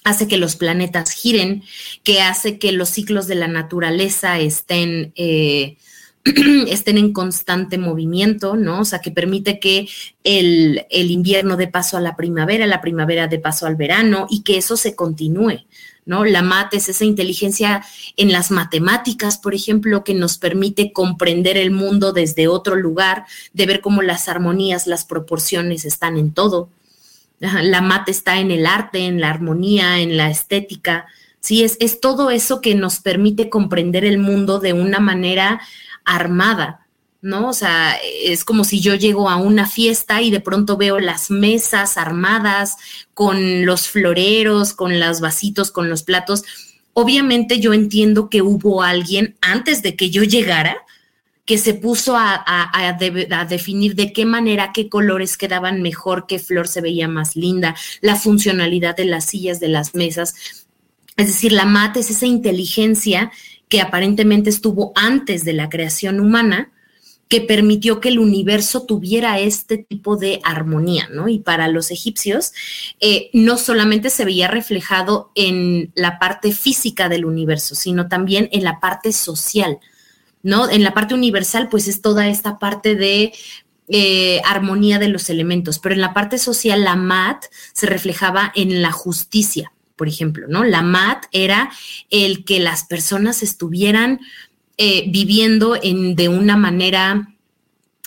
hace que los planetas giren, que hace que los ciclos de la naturaleza estén, eh, *clears throat* estén en constante movimiento, ¿no? O sea, que permite que el, el invierno dé paso a la primavera, la primavera dé paso al verano y que eso se continúe. ¿No? La mate es esa inteligencia en las matemáticas, por ejemplo, que nos permite comprender el mundo desde otro lugar, de ver cómo las armonías, las proporciones están en todo. La mate está en el arte, en la armonía, en la estética. Sí, es, es todo eso que nos permite comprender el mundo de una manera armada, ¿no? O sea, es como si yo llego a una fiesta y de pronto veo las mesas armadas con los floreros, con los vasitos, con los platos. Obviamente yo entiendo que hubo alguien antes de que yo llegara que se puso a, definir de qué manera, qué colores quedaban mejor, qué flor se veía más linda, la funcionalidad de las sillas, de las mesas. Es decir, la mate es esa inteligencia que aparentemente estuvo antes de la creación humana, que permitió que el universo tuviera este tipo de armonía, ¿no? Y para los egipcios, eh, no solamente se veía reflejado en la parte física del universo, sino también en la parte social, ¿no? En la parte universal, pues es toda esta parte de eh, armonía de los elementos, pero en la parte social, la mat se reflejaba en la justicia, por ejemplo, ¿no? La mat era el que las personas estuvieran eh, viviendo en, de una manera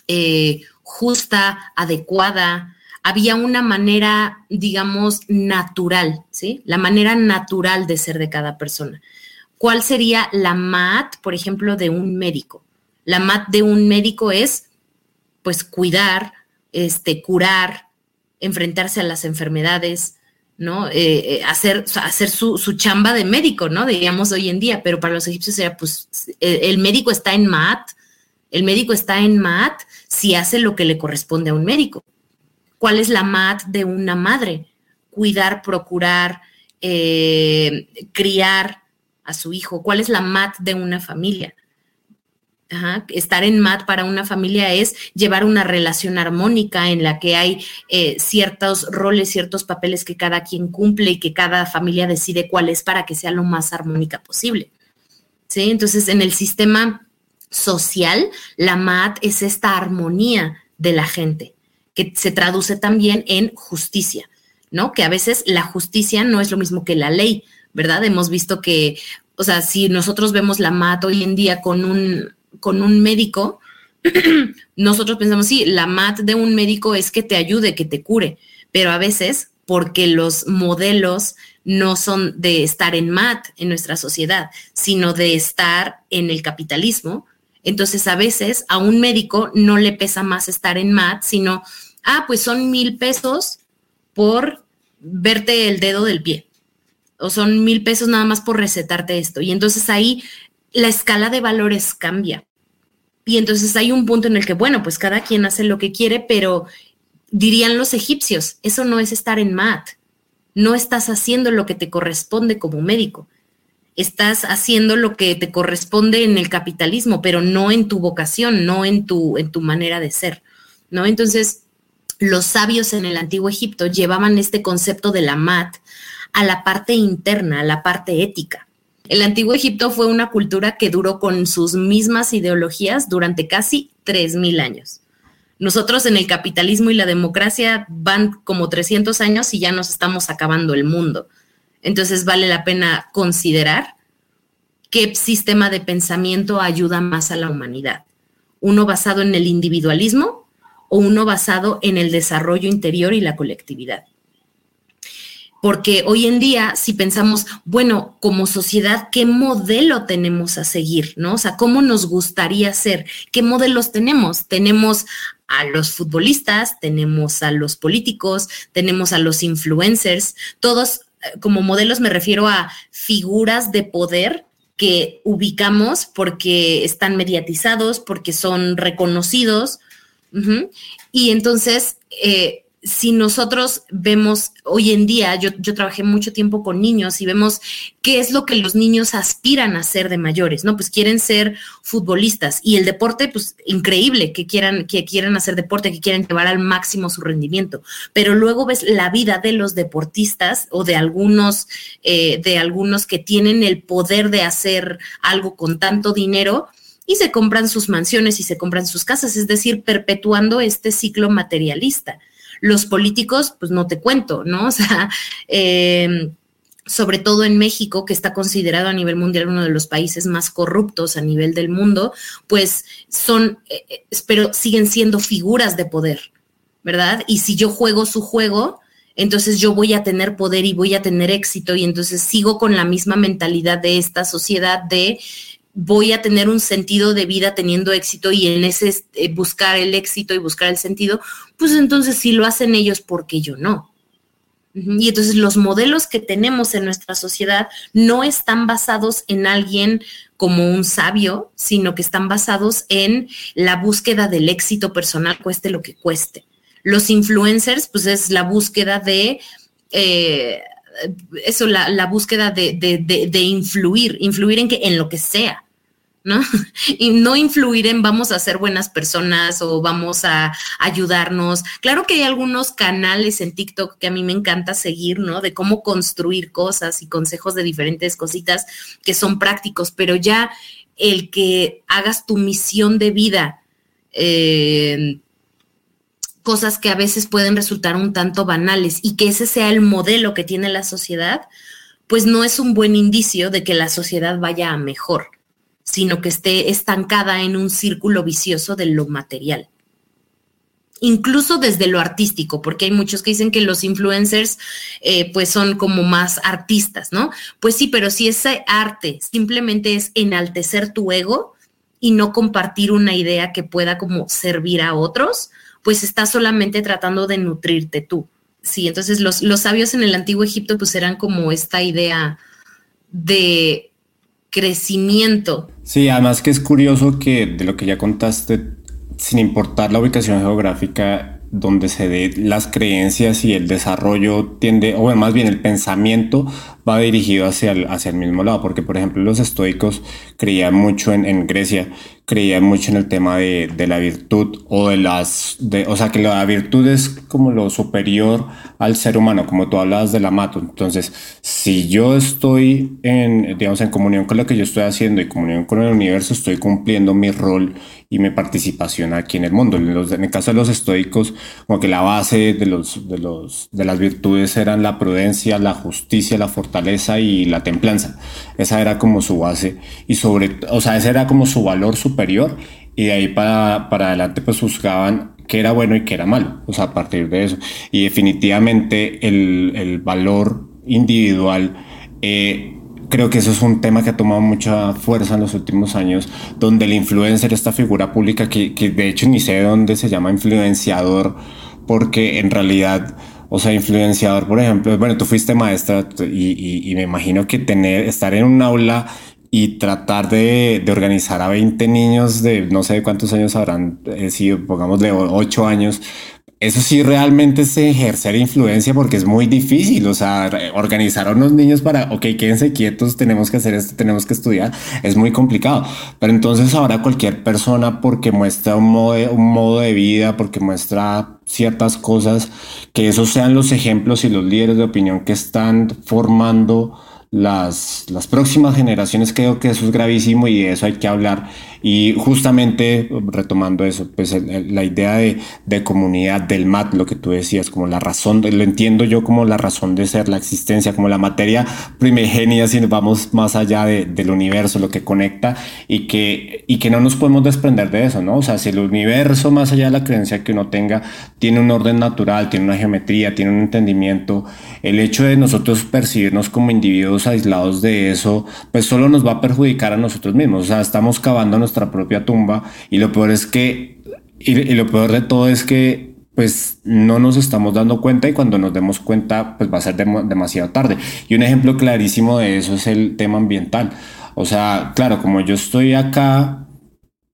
eh, justa, adecuada. Había una manera, digamos, natural, ¿sí? La manera natural de ser de cada persona. ¿Cuál sería la MAT, por ejemplo, de un médico? La MAT de un médico es, pues, cuidar, este, curar, enfrentarse a las enfermedades, ¿no? Eh, eh, hacer, hacer su, chamba de médico, ¿no? Diríamos hoy en día, pero para los egipcios era, pues, el, médico está en Maat, el médico está en Maat si hace lo que le corresponde a un médico. ¿Cuál es la Maat de una madre? Cuidar, procurar, eh, criar a su hijo. ¿Cuál es la Mat de una familia? Estar en MAT para una familia es llevar una relación armónica en la que hay eh, ciertos roles, ciertos papeles que cada quien cumple y que cada familia decide cuál es para que sea lo más armónica posible. ¿Sí? Entonces, en el sistema social, la MAT es esta armonía de la gente, que se traduce también en justicia, ¿no? Que a veces la justicia no es lo mismo que la ley, ¿verdad? Hemos visto que, o sea, si nosotros vemos la MAT hoy en día con un con un médico, *clears throat* nosotros pensamos, sí, la mat de un médico es que te ayude, que te cure, pero a veces porque los modelos no son de estar en mat en nuestra sociedad, sino de estar en el capitalismo. Entonces a veces a un médico no le pesa más estar en mat, sino, ah, pues son mil pesos por verte el dedo del pie. O son mil pesos nada más por recetarte esto. Y entonces ahí la escala de valores cambia. Y entonces hay un punto en el que, bueno, pues cada quien hace lo que quiere, pero dirían los egipcios, eso no es estar en mat, no estás haciendo lo que te corresponde como médico, estás haciendo lo que te corresponde en el capitalismo, pero no en tu vocación, no en tu, en tu manera de ser, ¿no? Entonces, los sabios en el antiguo Egipto llevaban este concepto de la mat a la parte interna, a la parte ética. El antiguo Egipto fue una cultura que duró con sus mismas ideologías durante casi 3.000 años. Nosotros en el capitalismo y la democracia van como 300 años y ya nos estamos acabando el mundo. Entonces vale la pena considerar qué sistema de pensamiento ayuda más a la humanidad. Uno basado en el individualismo o uno basado en el desarrollo interior y la colectividad. Porque hoy en día, si pensamos, bueno, como sociedad, ¿qué modelo tenemos a seguir? ¿No? O sea, ¿cómo nos gustaría ser? ¿Qué modelos tenemos? Tenemos a los futbolistas, tenemos a los políticos, tenemos a los influencers, todos eh, como modelos me refiero a figuras de poder que ubicamos porque están mediatizados, porque son reconocidos. Y entonces, eh, si nosotros vemos hoy en día, yo, trabajé mucho tiempo con niños y vemos qué es lo que los niños aspiran a ser de mayores, ¿no? Pues quieren ser futbolistas y el deporte, pues increíble que quieran, que quieran hacer deporte, que quieran llevar al máximo su rendimiento, pero luego ves la vida de los deportistas o de algunos, eh, de algunos que tienen el poder de hacer algo con tanto dinero y se compran sus mansiones y se compran sus casas, es decir, perpetuando este ciclo materialista. Los políticos, pues no te cuento, ¿no? *laughs* O sea, eh, sobre todo en México, que está considerado a nivel mundial uno de los países más corruptos a nivel del mundo, pues son, eh, pero siguen siendo figuras de poder, ¿verdad? Y si yo juego su juego, entonces yo voy a tener poder y voy a tener éxito y entonces sigo con la misma mentalidad de esta sociedad de voy a tener un sentido de vida teniendo éxito y en ese eh, buscar el éxito y buscar el sentido, pues entonces si lo hacen ellos, ¿por qué yo no? Y entonces los modelos que tenemos en nuestra sociedad no están basados en alguien como un sabio, sino que están basados en la búsqueda del éxito personal, cueste lo que cueste. Los influencers, pues es la búsqueda de... Eh, eso, la, búsqueda de, de, influir, influir en que en lo que sea. ¿No? *laughs* Y no influir en vamos a ser buenas personas o vamos a ayudarnos. Claro que hay algunos canales en TikTok que a mí me encanta seguir, ¿no? De cómo construir cosas y consejos de diferentes cositas que son prácticos, pero ya el que hagas tu misión de vida, eh, cosas que a veces pueden resultar un tanto banales y que ese sea el modelo que tiene la sociedad, pues no es un buen indicio de que la sociedad vaya a mejor sino que esté estancada en un círculo vicioso de lo material. Incluso desde lo artístico, porque hay muchos que dicen que los influencers eh, pues son como más artistas, ¿no? Pues sí, pero si ese arte simplemente es enaltecer tu ego y no compartir una idea que pueda como servir a otros, pues estás solamente tratando de nutrirte tú. Sí, entonces los, los sabios en el antiguo Egipto pues eran como esta idea de crecimiento. Sí, además que es curioso que de lo que ya contaste, sin importar la ubicación geográfica donde se dé las creencias y el desarrollo tiende, o más bien el pensamiento va dirigido hacia el, hacia el mismo lado, porque por ejemplo los estoicos creían mucho en, en Grecia, creían mucho en el tema de, de, la virtud o de las, de, o sea que la virtud es como lo superior al ser humano, como tú hablas de la mato. Entonces, si yo estoy en, digamos, en comunión con lo que yo estoy haciendo y comunión con el universo, estoy cumpliendo mi rol y mi participación aquí en el mundo. En, el caso de los estoicos, como que la base de, los, de, los, de las virtudes eran la prudencia, la justicia, la fortaleza y la templanza. Esa era como su base y sobre, o sea, ese era como su valor superior y de ahí para, para adelante pues juzgaban qué era bueno y qué era malo, o sea, a partir de eso. Y definitivamente el, el valor individual eh, creo que eso es un tema que ha tomado mucha fuerza en los últimos años, donde el influencer, esta figura pública, que, que de hecho ni sé de dónde se llama influenciador, porque en realidad, o sea, influenciador, por ejemplo, bueno, tú fuiste maestra y, me imagino que tener, estar en un aula y tratar de, organizar a 20 niños de no sé cuántos años habrán sido, pongamos de 8 años, eso sí realmente es ejercer influencia porque es muy difícil, o sea, organizar a unos niños para, ok, quédense quietos, tenemos que hacer esto, tenemos que estudiar, es muy complicado. Pero entonces ahora cualquier persona porque muestra un modo, un modo de vida, porque muestra ciertas cosas, que esos sean los ejemplos y los líderes de opinión que están formando las, las próximas generaciones, creo que eso es gravísimo y de eso hay que hablar. Y justamente retomando eso, pues la idea de, de, comunidad del MAT, lo que tú decías, como la razón, lo entiendo yo como la razón de ser, la existencia, como la materia primigenia, si nos vamos más allá de, del universo, lo que conecta y que, y que no nos podemos desprender de eso, ¿no? O sea, si el universo, más allá de la creencia que uno tenga, tiene un orden natural, tiene una geometría, tiene un entendimiento, el hecho de nosotros percibirnos como individuos aislados de eso, pues solo nos va a perjudicar a nosotros mismos. O sea, estamos cavando nuestra propia tumba y lo peor es que, y, lo peor de todo es que pues no nos estamos dando cuenta y cuando nos demos cuenta pues va a ser demasiado tarde. Y un ejemplo clarísimo de eso es el tema ambiental. O sea, claro, como yo estoy acá,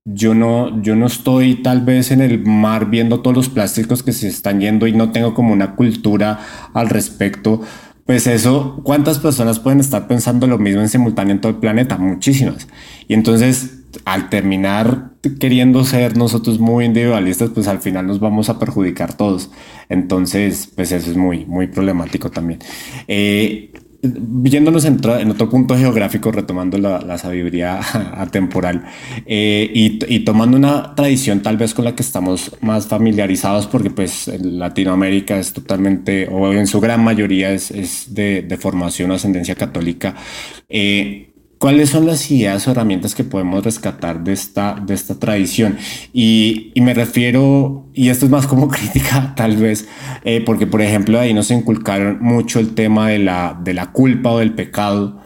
yo no, yo no estoy tal vez en el mar viendo todos los plásticos que se están yendo y no tengo como una cultura al respecto pues eso, ¿cuántas personas pueden estar pensando lo mismo en simultáneo en todo el planeta? Muchísimas. Y entonces, al terminar queriendo ser nosotros muy individualistas, pues al final nos vamos a perjudicar todos. Entonces, pues eso es muy, muy problemático también. Eh, Viéndonos en, otro punto geográfico, retomando la, sabiduría *laughs* atemporal eh, y, tomando una tradición tal vez con la que estamos más familiarizados, porque pues en Latinoamérica es totalmente, o en su gran mayoría es, de, de, formación o ascendencia católica, eh, ¿Cuáles son las ideas o herramientas que podemos rescatar de esta, de esta tradición? Y, y me refiero, y esto es más como *laughs* crítica tal vez, eh, porque por ejemplo ahí nos inculcaron mucho el tema de la, de la culpa o del pecado.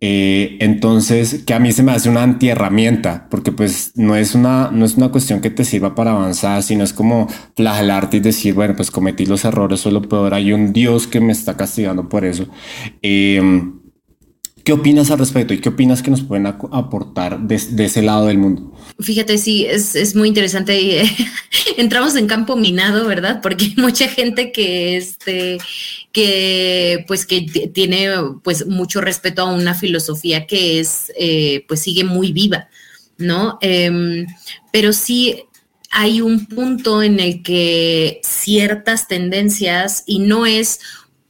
Eh, entonces, que a mí se me hace una antiherramienta, porque pues no es una, no es una cuestión que te sirva para avanzar, sino es como flagelarte y decir, bueno, pues cometí los errores, eso es lo peor, hay un Dios que me está castigando por eso. Eh, ¿Qué opinas al respecto y qué opinas que nos pueden aportar de, ese lado del mundo? Fíjate, sí, es, muy interesante. *laughs* entramos en campo minado, ¿verdad? Porque hay mucha gente que, este, que, pues, que tiene, pues, mucho respeto a una filosofía que es, eh, pues, sigue muy viva, ¿no? Em, pero sí hay un punto en el que ciertas tendencias, y no es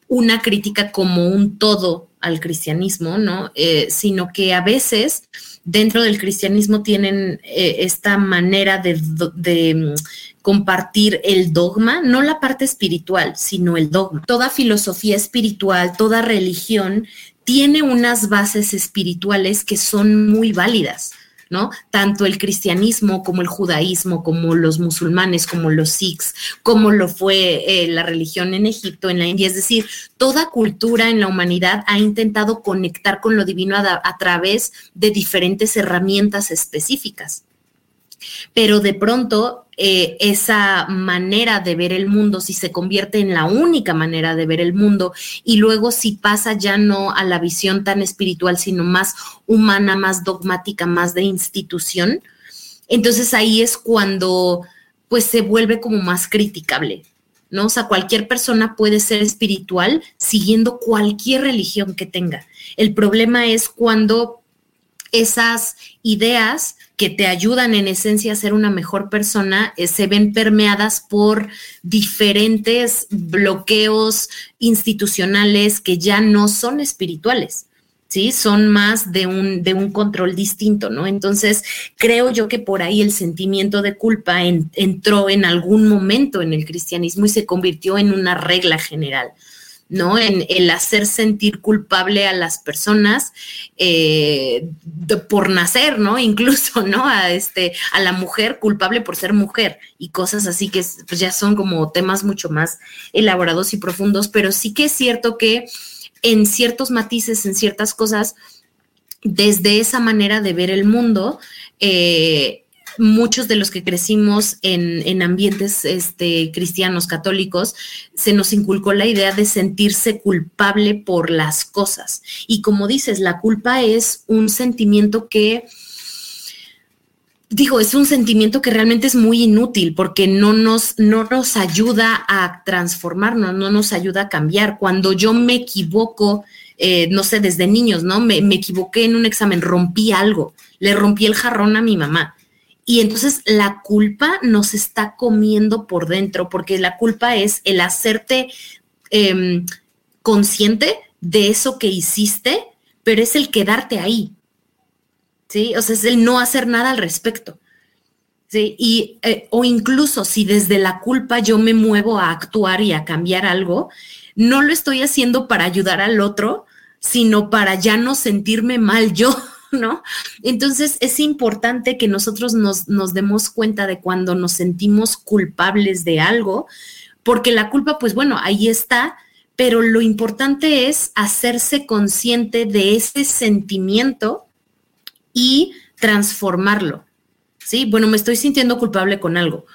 una crítica como un todo al cristianismo, ¿no? Eh, sino que a veces dentro del cristianismo tienen eh, esta manera de, de, mm, compartir el dogma, no la parte espiritual, sino el dogma. Toda filosofía espiritual, toda religión tiene unas bases espirituales que son muy válidas. ¿No? Tanto el cristianismo como el judaísmo, como los musulmanes, como los sikhs, como lo fue eh, la religión en Egipto, en la India. Es decir, toda cultura en la humanidad ha intentado conectar con lo divino a través de diferentes herramientas específicas pero de pronto eh, esa manera de ver el mundo, si se convierte en la única manera de ver el mundo y luego si pasa ya no a la visión tan espiritual, sino más humana, más dogmática, más de institución, entonces ahí es cuando pues se vuelve como más criticable. ¿no? O sea, cualquier persona puede ser espiritual siguiendo cualquier religión que tenga. El problema es cuando esas ideas que te ayudan en esencia a ser una mejor persona eh, se ven permeadas por diferentes bloqueos institucionales que ya no son espirituales. ¿sí? Son más de un, de un control distinto, ¿no? Entonces, creo yo que por ahí el sentimiento de culpa entró en algún momento en el cristianismo y se convirtió en una regla general. ¿No? En el hacer sentir culpable a las personas eh, por nacer, ¿no? *laughs* Incluso, ¿no? A, este, a la mujer culpable por ser mujer y cosas así que pues, ya son como temas mucho más elaborados y profundos, pero sí que es cierto que en ciertos matices, en ciertas cosas, desde esa manera de ver el mundo, eh, muchos de los que crecimos en, ambientes este, cristianos, católicos, se nos inculcó la idea de sentirse culpable por las cosas. Y como dices, la culpa es un sentimiento que digo, es un sentimiento que realmente es muy inútil porque no nos, no nos ayuda a transformarnos, no nos ayuda a cambiar. Cuando yo me equivoco, eh, no sé, desde niños, ¿no? Me, me equivoqué en un examen, rompí algo, le rompí el jarrón a mi mamá. Y entonces la culpa nos está comiendo por dentro, porque la culpa es el hacerte em, consciente de eso que hiciste, pero es el quedarte ahí. ¿Sí? O sea, es el no hacer nada al respecto. ¿Sí? Y, eh, o incluso si desde la culpa yo me muevo a actuar y a cambiar algo, no lo estoy haciendo para ayudar al otro, sino para ya no sentirme mal yo. ¿No? Entonces es importante que nosotros nos, demos cuenta de cuando nos sentimos culpables de algo, porque la culpa, pues bueno, ahí está, pero lo importante es hacerse consciente de ese sentimiento y transformarlo. Sí, bueno, me estoy sintiendo culpable con algo.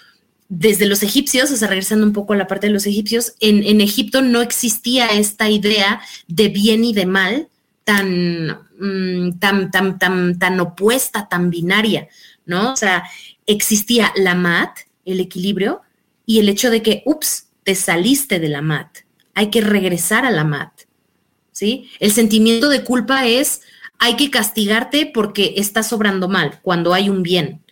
Desde los egipcios, o sea, regresando un poco a la parte de los egipcios, en, Egipto no existía esta idea de bien y de mal tan, mm, tan, tan, tan, tan opuesta, tan binaria, ¿no? O sea, existía la mat, el equilibrio, y el hecho de que, ups, te saliste de la mat, hay que regresar a la mat. ¿Sí? El sentimiento de culpa es hay que castigarte porque estás sobrando mal cuando hay un bien.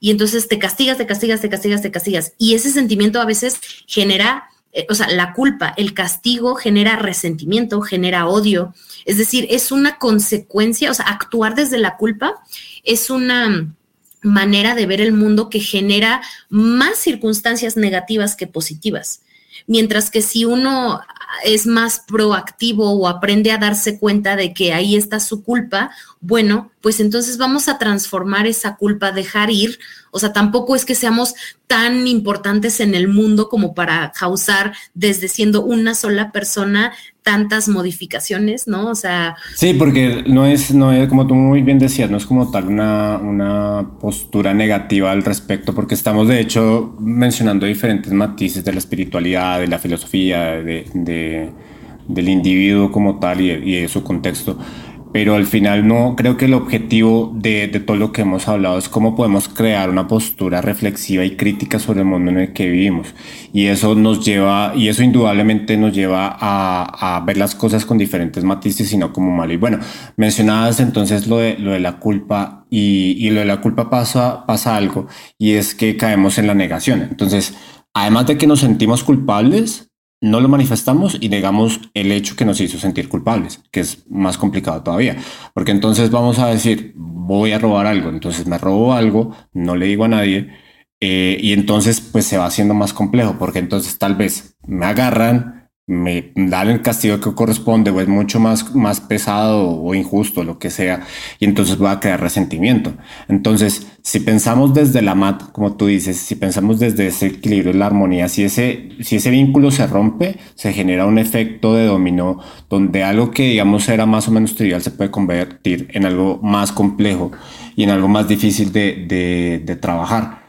Y entonces te castigas, te castigas, te castigas, te castigas. Y ese sentimiento a veces genera, o sea, la culpa, el castigo genera resentimiento, genera odio. Es decir, es una consecuencia, o sea, actuar desde la culpa es una manera de ver el mundo que genera más circunstancias negativas que positivas. Mientras que si uno es más proactivo o aprende a darse cuenta de que ahí está su culpa, bueno, pues entonces vamos a transformar esa culpa, dejar ir. O sea, tampoco es que seamos tan importantes en el mundo como para causar desde siendo una sola persona tantas modificaciones, ¿no? O sea... Sí, porque no es, no es, como tú muy bien decías, no es como tal una, una postura negativa al respecto, porque estamos de hecho mencionando diferentes matices de la espiritualidad, de la filosofía, de, de del individuo como tal y, y de su contexto pero al final no creo que el objetivo de, de, todo lo que hemos hablado es cómo podemos crear una postura reflexiva y crítica sobre el mundo en el que vivimos. Y eso nos lleva y eso indudablemente nos lleva a, a ver las cosas con diferentes matices y no como malo. Y bueno mencionabas entonces lo de lo de la culpa y, y lo de la culpa pasa pasa algo y es que caemos en la negación. Entonces además de que nos sentimos culpables no lo manifestamos y negamos el hecho que nos hizo sentir culpables, que es más complicado todavía. Porque entonces vamos a decir, voy a robar algo, entonces me robo algo, no le digo a nadie, eh, y entonces pues se va haciendo más complejo, porque entonces tal vez me agarran, me dan el castigo que corresponde o es mucho más, más pesado o injusto, lo que sea, y entonces va a crear resentimiento. Entonces, si pensamos desde la mat, como tú dices, si pensamos desde ese equilibrio la armonía, si ese, si ese vínculo se rompe, se genera un efecto de dominó donde algo que digamos era más o menos trivial se puede convertir en algo más complejo y en algo más difícil de, de, de trabajar.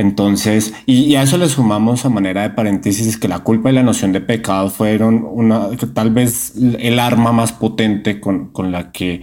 Entonces, y, a eso le sumamos a manera de paréntesis que la culpa y la noción de pecado fueron una, tal vez el arma más potente con, con la que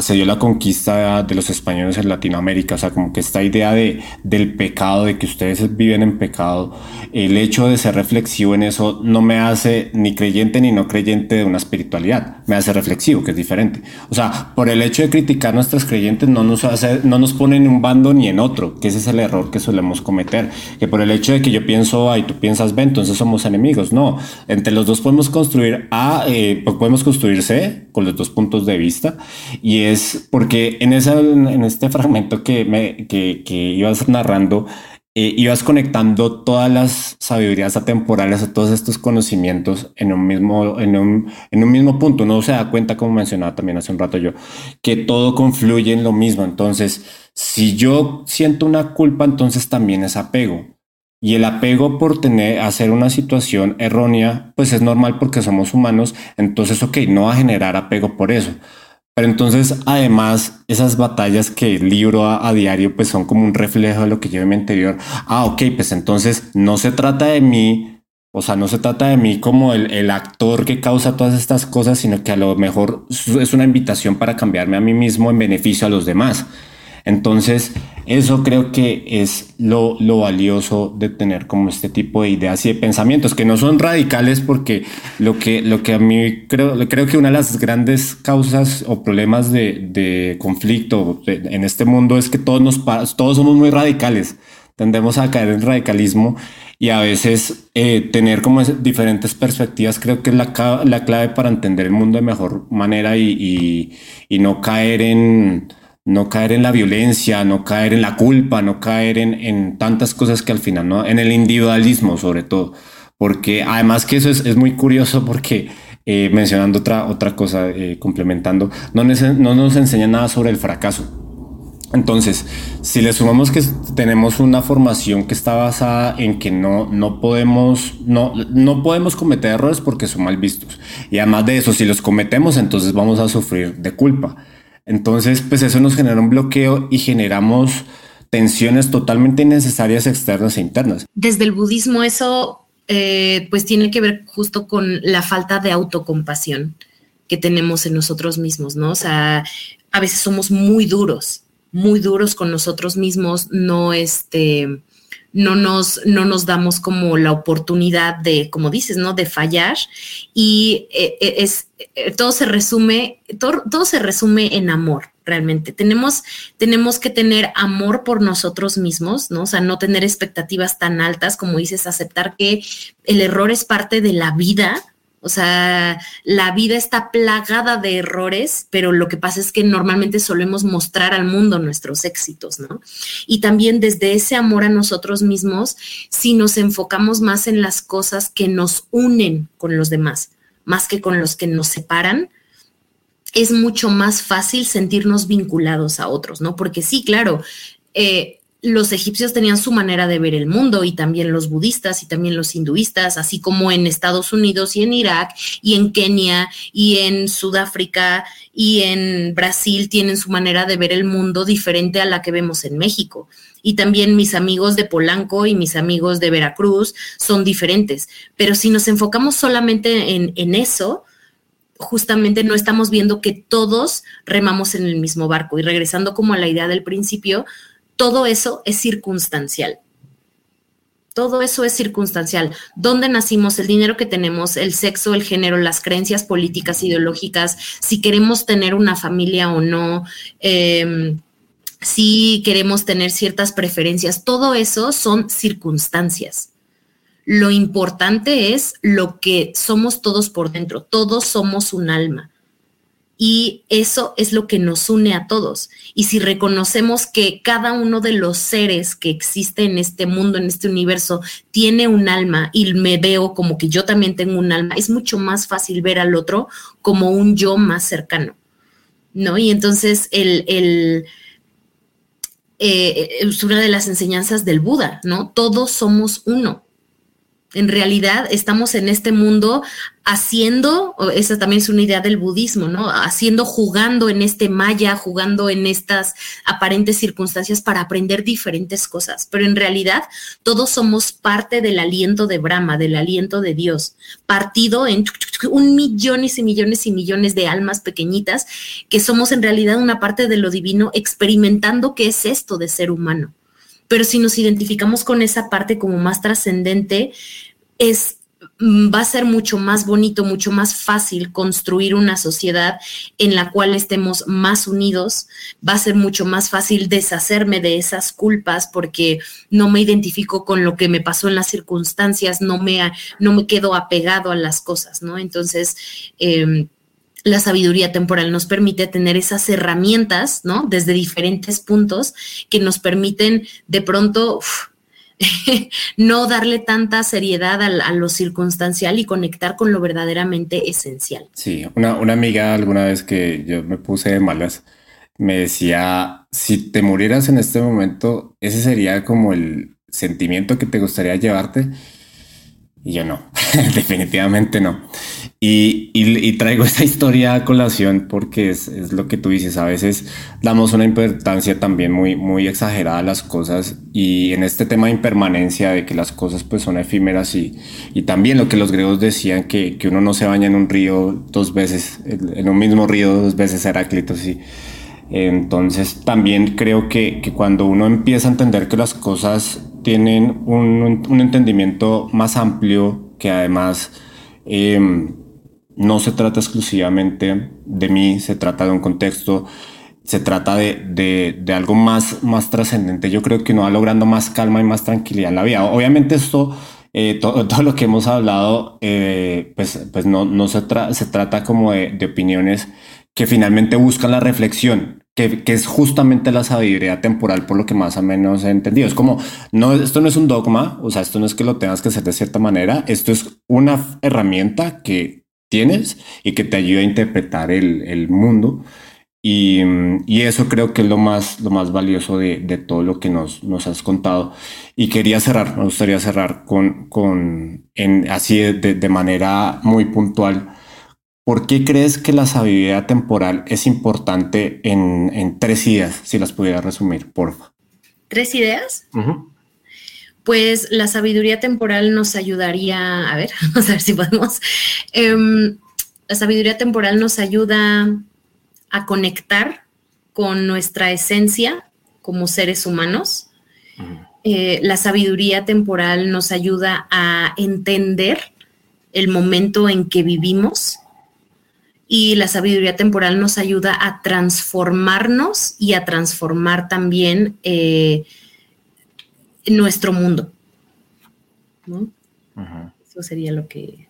se dio la conquista de los españoles en Latinoamérica, o sea, como que esta idea de, del pecado, de que ustedes viven en pecado, el hecho de ser reflexivo en eso no me hace ni creyente ni no creyente de una espiritualidad, me hace reflexivo, que es diferente. O sea, por el hecho de criticar nuestras creyentes no nos hace, no nos pone en un bando ni en otro, que ese es el error que solemos cometer, que por el hecho de que yo pienso A y tú piensas B, entonces somos enemigos, no, entre los dos podemos construir A, eh, podemos construir C con los dos puntos de vista y es porque en, esa, en este fragmento que, me, que, que ibas narrando, eh, ibas conectando todas las sabidurías atemporales a todos estos conocimientos en un mismo, en un, en un mismo punto. Uno se da cuenta, como mencionaba también hace un rato yo, que todo confluye en lo mismo. Entonces, si yo siento una culpa, entonces también es apego. Y el apego por tener, hacer una situación errónea, pues es normal porque somos humanos. Entonces, ok, no va a generar apego por eso. Pero entonces, además, esas batallas que libro a, diario, pues son como un reflejo de lo que llevo en mi interior. Ah, ok, pues entonces no se trata de mí, o sea, no se trata de mí como el, el, actor que causa todas estas cosas, sino que a lo mejor es una invitación para cambiarme a mí mismo en beneficio a los demás. Entonces, Eso creo que es lo, lo valioso de tener como este tipo de ideas y de pensamientos que no son radicales porque lo que, lo que a mí creo, creo que una de las grandes causas o problemas de, de conflicto en este mundo es que todos, nos, todos somos muy radicales. Tendemos a caer en radicalismo y a veces eh, tener como diferentes perspectivas creo que es la, la, clave para entender el mundo de mejor manera y, y, y, no caer en no caer en la violencia, no caer en la culpa, no caer en, en tantas cosas que al final, ¿no? En el individualismo sobre todo. Porque además que eso es, es muy curioso porque eh, mencionando otra, otra cosa, eh, complementando, no, no nos enseña nada sobre el fracaso entonces, si le sumamos que tenemos una formación que está basada en que no, no, podemos, no, no podemos cometer errores porque son mal vistos. Y además de eso, si los cometemos, entonces vamos a sufrir de culpa. Entonces, pues eso nos genera un bloqueo y generamos tensiones totalmente innecesarias externas e internas. Desde el budismo eso eh, pues tiene que ver justo con la falta de autocompasión que tenemos en nosotros mismos, ¿no? O sea, a veces somos muy duros muy duros con nosotros mismos, no este, no nos, no nos damos como la oportunidad de, como dices, ¿no? De fallar. Y eh, eh, es, eh, todo se resume, todo, todo, se resume en amor, realmente. Tenemos, tenemos que tener amor por nosotros mismos, ¿no? O sea, no tener expectativas tan altas, como dices, aceptar que el error es parte de la vida, o sea, la vida está plagada de errores, pero lo que pasa es que normalmente solemos mostrar al mundo nuestros éxitos, ¿no? Y también desde ese amor a nosotros mismos, si nos enfocamos más en las cosas que nos unen con los demás, más que con los que nos separan, es mucho más fácil sentirnos vinculados a otros, ¿no? Porque sí, claro, eh, los egipcios tenían su manera de ver el mundo y también los budistas y también los hinduistas, así como en Estados Unidos y en Irak y en Kenia y en Sudáfrica y en Brasil tienen su manera de ver el mundo diferente a la que vemos en México. Y también mis amigos de Polanco y mis amigos de Veracruz son diferentes. Pero si nos enfocamos solamente en, eso, justamente no estamos viendo que todos remamos en el mismo barco. Y regresando como a la idea del principio, todo eso es circunstancial. Todo eso es circunstancial. ¿Dónde nacimos? El dinero que tenemos, el sexo, el género, las creencias políticas, ideológicas, si queremos tener una familia o no, em, si queremos tener ciertas preferencias, todo eso son circunstancias. Lo importante es lo que somos todos por dentro. Todos somos un alma y eso es lo que nos une a todos. Y si reconocemos que cada uno de los seres que existe en este mundo, en este universo, tiene un alma y me veo como que yo también tengo un alma, es mucho más fácil ver al otro como un yo más cercano. ¿No? Y entonces el, el eh, es una de las enseñanzas del Buda, ¿no? Todos somos uno. En realidad estamos en este mundo haciendo, esa también es una idea del budismo, ¿no? Haciendo, jugando en este maya, jugando en estas aparentes circunstancias para aprender diferentes cosas. Pero en realidad todos somos parte del aliento de Brahma, del aliento de Dios, partido en un millones y millones y millones de almas pequeñitas que somos en realidad una parte de lo divino experimentando qué es esto de ser humano pero si nos identificamos con esa parte como más trascendente, es mm, va a ser mucho más bonito, mucho más fácil construir una sociedad en la cual estemos más unidos, va a ser mucho más fácil deshacerme de esas culpas porque no me identifico con lo que me pasó en las circunstancias, no me, no me quedo apegado a las cosas, ¿no? Entonces, eh, la sabiduría temporal nos permite tener esas herramientas, ¿no? Desde diferentes puntos que nos permiten de pronto *laughs* no darle tanta seriedad a, lo circunstancial y conectar con lo verdaderamente esencial. Sí, una, una amiga alguna vez que yo me puse de malas me decía, si te murieras en este momento, ese sería como el sentimiento que te gustaría llevarte. Y yo no, *laughs* definitivamente no. Y, traigo *laughs* esta historia a colación porque es, lo que tú dices, a veces damos una importancia también muy, muy exagerada a las cosas y en este tema de impermanencia, de que las cosas pues son efímeras y, y también lo que los griegos decían, que, que, uno no se baña en un río dos veces, en un mismo río dos veces Heráclito, sí. Entonces también creo que, cuando uno empieza a entender que las cosas tienen un, entendimiento más amplio, que además em, no se trata exclusivamente de mí, se trata de un contexto, se trata de, algo más, más trascendente. Yo creo que uno va logrando más calma y más tranquilidad en la vida. Obviamente esto eh, *laughs* todo, lo que hemos hablado, eh, pues, pues no, no se, se trata como de, de, opiniones que finalmente buscan la reflexión, que, que, es justamente la sabiduría temporal, por lo que más o menos he entendido. Es como, no, esto no es un dogma, o sea, esto no es que lo tengas que hacer de cierta manera, esto es una herramienta que tienes y que te ayuda a interpretar el, el mundo. Y, y, eso creo que es lo más, lo más valioso de, de todo lo que nos, nos, has contado. Y quería cerrar, me gustaría cerrar con, con en, así de, de, manera muy puntual. ¿Por qué crees que la sabiduría temporal es importante en, en tres ideas? Si las pudiera resumir, porfa. ¿Tres ideas? Pues la sabiduría temporal nos ayudaría, a ver, *laughs* vamos a ver si podemos. Um, la sabiduría temporal nos ayuda a conectar con nuestra esencia como seres humanos. Eh, la sabiduría temporal nos ayuda a entender el momento en que vivimos y la sabiduría temporal nos ayuda a transformarnos y a transformar también eh, nuestro mundo. Eso sería lo que,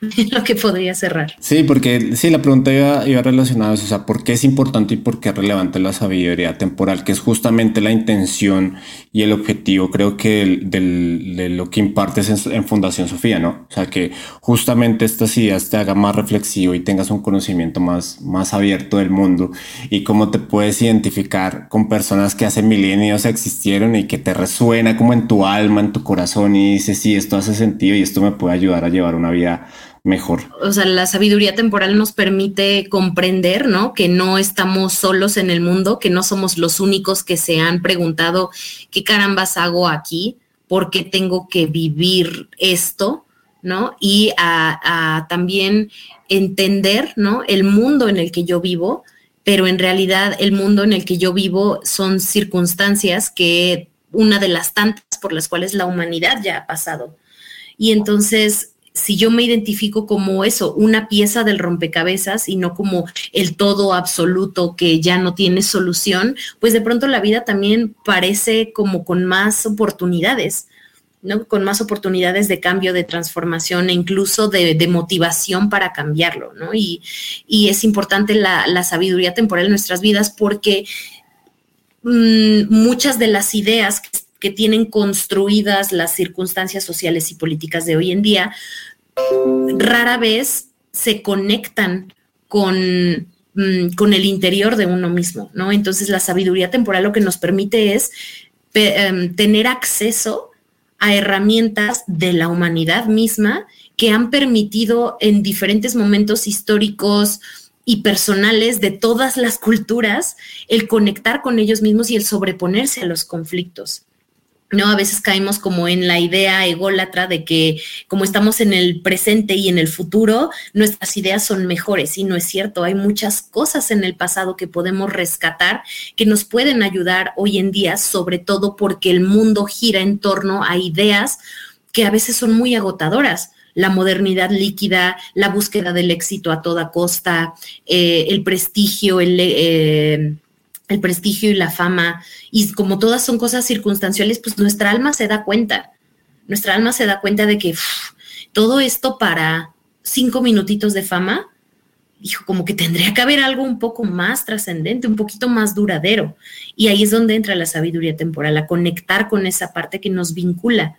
*laughs* lo que podría cerrar. Sí, porque sí, la pregunta iba, iba relacionada a eso, o sea, ¿por qué es importante y por qué es relevante la sabiduría temporal? Que es justamente la intención y el objetivo, creo que de lo que impartes en, Fundación Sofía, ¿no? O sea, que justamente estas ideas te hagan más reflexivo y tengas un conocimiento más, más abierto del mundo y cómo te puedes identificar con personas que hace milenios existieron y que te resuena como en tu alma, en tu corazón y dices, sí, esto hace sentido y esto me puede ayudar a llevar una vida mejor. O sea, la sabiduría temporal nos permite comprender, ¿no? Que no estamos solos en el mundo, que no somos los únicos que se han preguntado qué carambas hago aquí, por qué tengo que vivir esto, ¿no? Y a, también entender, ¿no? El mundo en el que yo vivo, pero en realidad el mundo en el que yo vivo son circunstancias que una de las tantas por las cuales la humanidad ya ha pasado. Y entonces si yo me identifico como eso, una pieza del rompecabezas y no como el todo absoluto que ya no tiene solución, pues de pronto la vida también parece como con más oportunidades. ¿no? con más oportunidades de cambio, de transformación e incluso de, motivación para cambiarlo, ¿no? Y, es importante la, sabiduría temporal en nuestras vidas porque mm, muchas de las ideas que que tienen construidas las circunstancias sociales y políticas de hoy en día, rara vez se conectan con, mm, con el interior de uno mismo, ¿no? Entonces la sabiduría temporal lo que nos permite es em, tener acceso a herramientas de la humanidad misma que han permitido en diferentes momentos históricos, y personales de todas las culturas el conectar con ellos mismos y el sobreponerse a los conflictos. ¿No? A veces caemos como en la idea ególatra de que como estamos en el presente y en el futuro, nuestras ideas son mejores y no es cierto. Hay muchas cosas en el pasado que podemos rescatar que nos pueden ayudar hoy en día, sobre todo porque el mundo gira en torno a ideas que a veces son muy agotadoras la modernidad líquida, la búsqueda del éxito a toda costa, eh, el prestigio, el, eh, el prestigio y la fama, y como todas son cosas circunstanciales, pues nuestra alma se da cuenta, nuestra alma se da cuenta de que todo esto para cinco minutitos de fama, dijo, como que tendría que haber algo un poco más trascendente, un poquito más duradero. Y ahí es donde entra la sabiduría temporal, a conectar con esa parte que nos vincula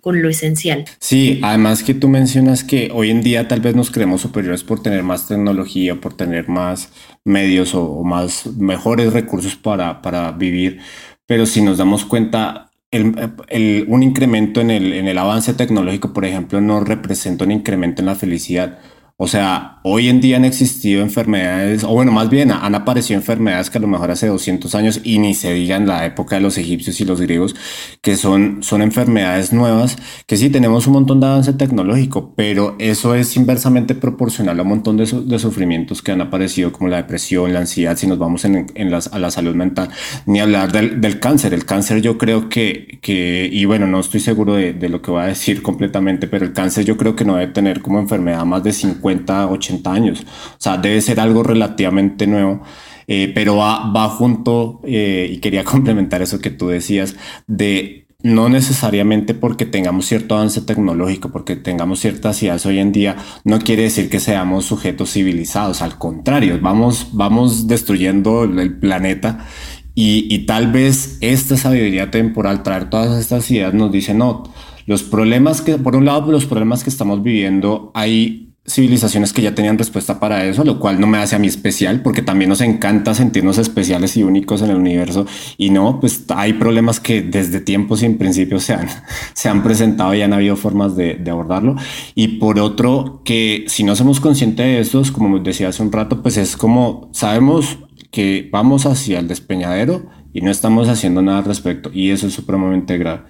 con lo esencial. Sí, además que tú mencionas que hoy en día tal vez nos creemos superiores por tener más tecnología, por tener más medios o, más mejores recursos para, para, vivir, pero si nos damos cuenta, un incremento en el, en el avance tecnológico, por ejemplo, no representa un incremento en la felicidad O sea, hoy en día han existido enfermedades, o bueno, más bien han aparecido enfermedades que a lo mejor hace 200 años y ni se diga en la época de los egipcios y los griegos, que son, son enfermedades nuevas, que sí tenemos un montón de avance tecnológico, pero eso es inversamente proporcional a un montón de, sufrimientos que han aparecido, como la depresión, la ansiedad, si nos vamos en, las, a la salud mental, ni hablar del, cáncer. El cáncer yo creo que, que y bueno, no estoy seguro de, de lo que voy a decir *laughs* completamente, pero el cáncer yo creo que no debe tener como enfermedad más de 50 80 años. O sea, debe ser algo relativamente nuevo. Eh, pero va, va junto, eh, y quería *laughs* complementar eso que tú decías, de no necesariamente porque tengamos cierto avance tecnológico, porque tengamos ciertas ideas hoy en día, no quiere decir que seamos sujetos civilizados, al contrario, vamos, vamos destruyendo el planeta y, y tal vez esta sabiduría temporal, traer todas estas ideas nos dice, no, los problemas que, por un lado, los problemas que estamos viviendo, hay civilizaciones que ya tenían respuesta para eso, lo cual no me hace a mí especial, porque también nos encanta sentirnos especiales y únicos en el universo. Y no, pues hay problemas que desde tiempos sin principio se han, *laughs* se han presentado y han habido formas de, abordarlo. Y por otro, que si no somos conscientes de estos, como decía hace un rato, pues es como sabemos que vamos hacia el despeñadero y no estamos haciendo nada al respecto. Y eso es supremamente grave.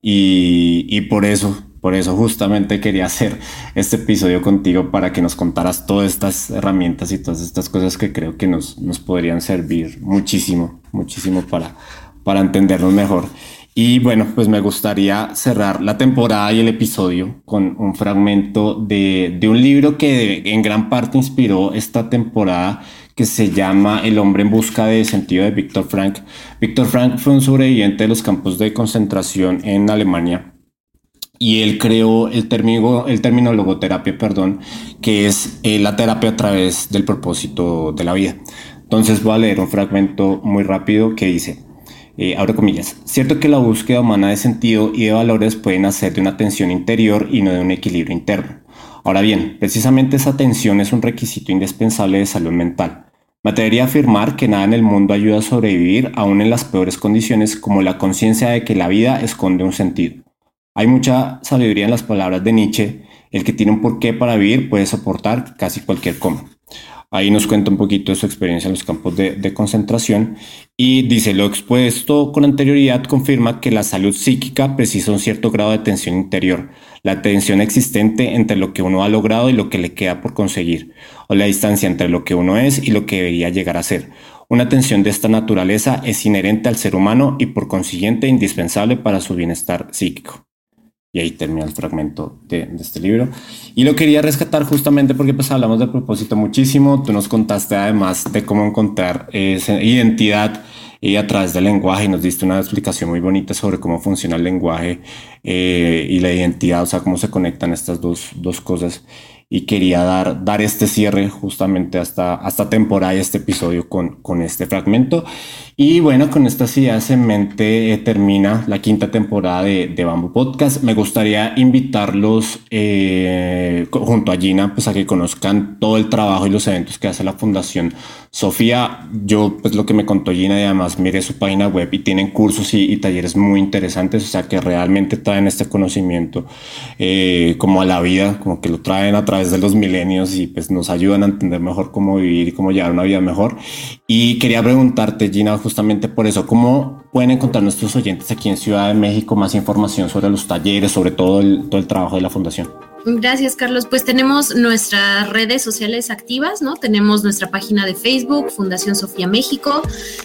Y, y por eso por eso justamente quería *laughs* hacer este episodio contigo para que nos contaras todas estas herramientas y todas estas cosas que creo que nos, nos podrían servir muchísimo, muchísimo para, para entendernos mejor. Y bueno, pues me gustaría cerrar la temporada y el episodio con un fragmento de, de un libro que en gran parte inspiró esta temporada que se llama El hombre en busca de sentido de Víctor Frank. Víctor Frank fue un sobreviviente de los campos de concentración en Alemania y él creó el término, el término logoterapia, perdón, que es eh, la terapia a través del propósito de la vida. Entonces voy a leer un fragmento muy rápido que dice, eh, abre comillas, cierto que la búsqueda humana de sentido y de valores pueden nacer de una tensión interior y no de un equilibrio interno. Ahora bien, precisamente esa tensión es un requisito indispensable de salud mental. Me atrevería a afirmar que nada en el mundo ayuda a sobrevivir aún en las peores condiciones como la conciencia de que la vida esconde un sentido. Hay mucha sabiduría en las palabras de Nietzsche. El que tiene un porqué para vivir puede soportar casi cualquier cómo. Ahí nos cuenta un poquito de su experiencia en los campos de, concentración y dice, lo expuesto con anterioridad confirma que la salud psíquica precisa un cierto grado de tensión interior, la tensión existente entre lo que uno ha logrado y lo que le queda por conseguir, o la distancia entre lo que uno es y lo que debería llegar a ser. Una tensión de esta naturaleza es inherente al ser humano y por consiguiente indispensable para su bienestar psíquico. Y ahí termina el fragmento de, de, este libro. Y lo quería rescatar justamente porque pues hablamos de propósito muchísimo. Tú nos contaste además de cómo encontrar esa identidad y a través del lenguaje y nos diste una explicación muy bonita sobre cómo funciona el lenguaje eh, y la identidad, o sea, cómo se conectan estas dos, dos cosas y quería dar, dar este cierre justamente hasta, hasta temporada y este episodio con, con este fragmento. Y bueno, con estas ideas en mente eh, termina la quinta temporada de, Bamboo Podcast. Me gustaría invitarlos eh, junto a Gina pues a que conozcan todo el trabajo y los eventos que hace la Fundación Sofía. Yo pues lo que me contó Gina y además mire su página web y tienen cursos y, y talleres muy interesantes, o sea que realmente traen este conocimiento eh, como a la vida, como que lo traen a través de los milenios y pues nos ayudan a entender mejor cómo vivir y cómo llevar una vida mejor. Y quería preguntarte, Gina, justamente por eso, ¿cómo pueden encontrar nuestros oyentes aquí en Ciudad de México más información sobre los talleres, sobre todo el, todo el trabajo de la fundación? Gracias, Carlos. Pues tenemos nuestras redes sociales activas, ¿no? Tenemos nuestra página de Facebook, Fundación Sofía México,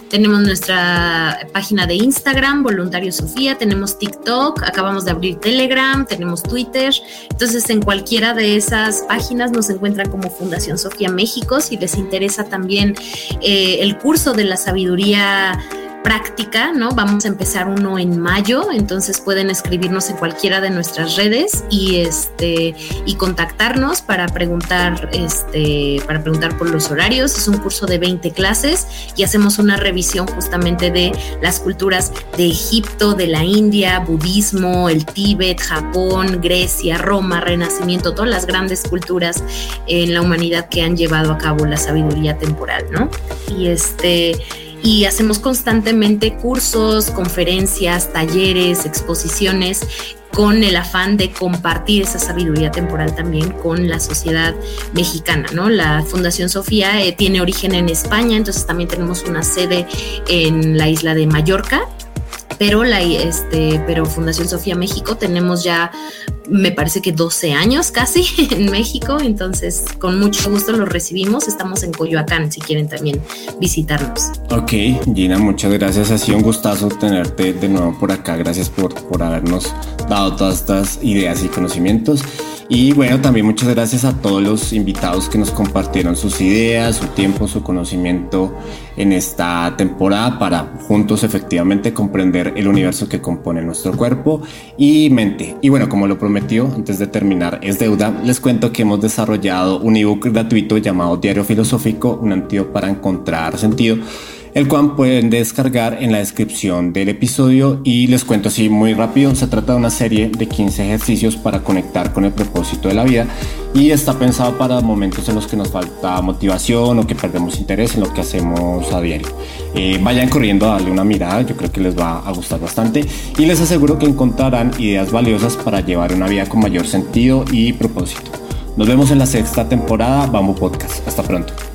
tenemos nuestra página de Instagram, Voluntario Sofía, tenemos TikTok, acabamos de abrir Telegram, tenemos Twitter. Entonces, en cualquiera de esas páginas nos encuentran como Fundación Sofía México. Si les interesa también eh, el curso de la sabiduría práctica, ¿no? Vamos a empezar uno en mayo, entonces pueden escribirnos en cualquiera de nuestras redes y este y contactarnos para preguntar este para preguntar por los horarios. Es un curso de 20 clases y hacemos una revisión justamente de las culturas de Egipto, de la India, budismo, el Tíbet, Japón, Grecia, Roma, Renacimiento, todas las grandes culturas en la humanidad que han llevado a cabo la sabiduría temporal, ¿no? Y este y hacemos constantemente cursos, conferencias, talleres, exposiciones con el afán de compartir esa sabiduría temporal también con la sociedad mexicana, ¿no? La Fundación Sofía eh, tiene origen en España, entonces también tenemos una sede en la isla de Mallorca pero la este pero Fundación Sofía México tenemos ya me parece que 12 años casi *laughs* en México, entonces con mucho gusto los recibimos. Estamos en Coyoacán si quieren también visitarnos. Ok, Gina, muchas gracias. Ha sido un gustazo tenerte de nuevo por acá. Gracias por, por habernos dado todas estas ideas y conocimientos. Y bueno, también muchas gracias a todos los invitados que nos compartieron sus ideas, su tiempo, su conocimiento en esta temporada para juntos efectivamente comprender el universo que compone nuestro cuerpo y mente. Y bueno, como lo prometió, antes de terminar es deuda, les cuento que hemos desarrollado un ebook gratuito llamado Diario Filosófico, un antídoto para encontrar sentido el cual pueden descargar en la descripción del episodio y les cuento así muy rápido, se trata de una serie de 15 ejercicios para conectar con el propósito de la vida y está pensado para momentos en los que nos falta motivación o que perdemos interés en lo que hacemos a diario. Eh, vayan corriendo a darle una mirada, yo creo que les va a gustar bastante y les aseguro que encontrarán ideas valiosas para llevar una vida con mayor sentido y propósito. Nos vemos en la sexta temporada Bamboo Podcast. Hasta pronto.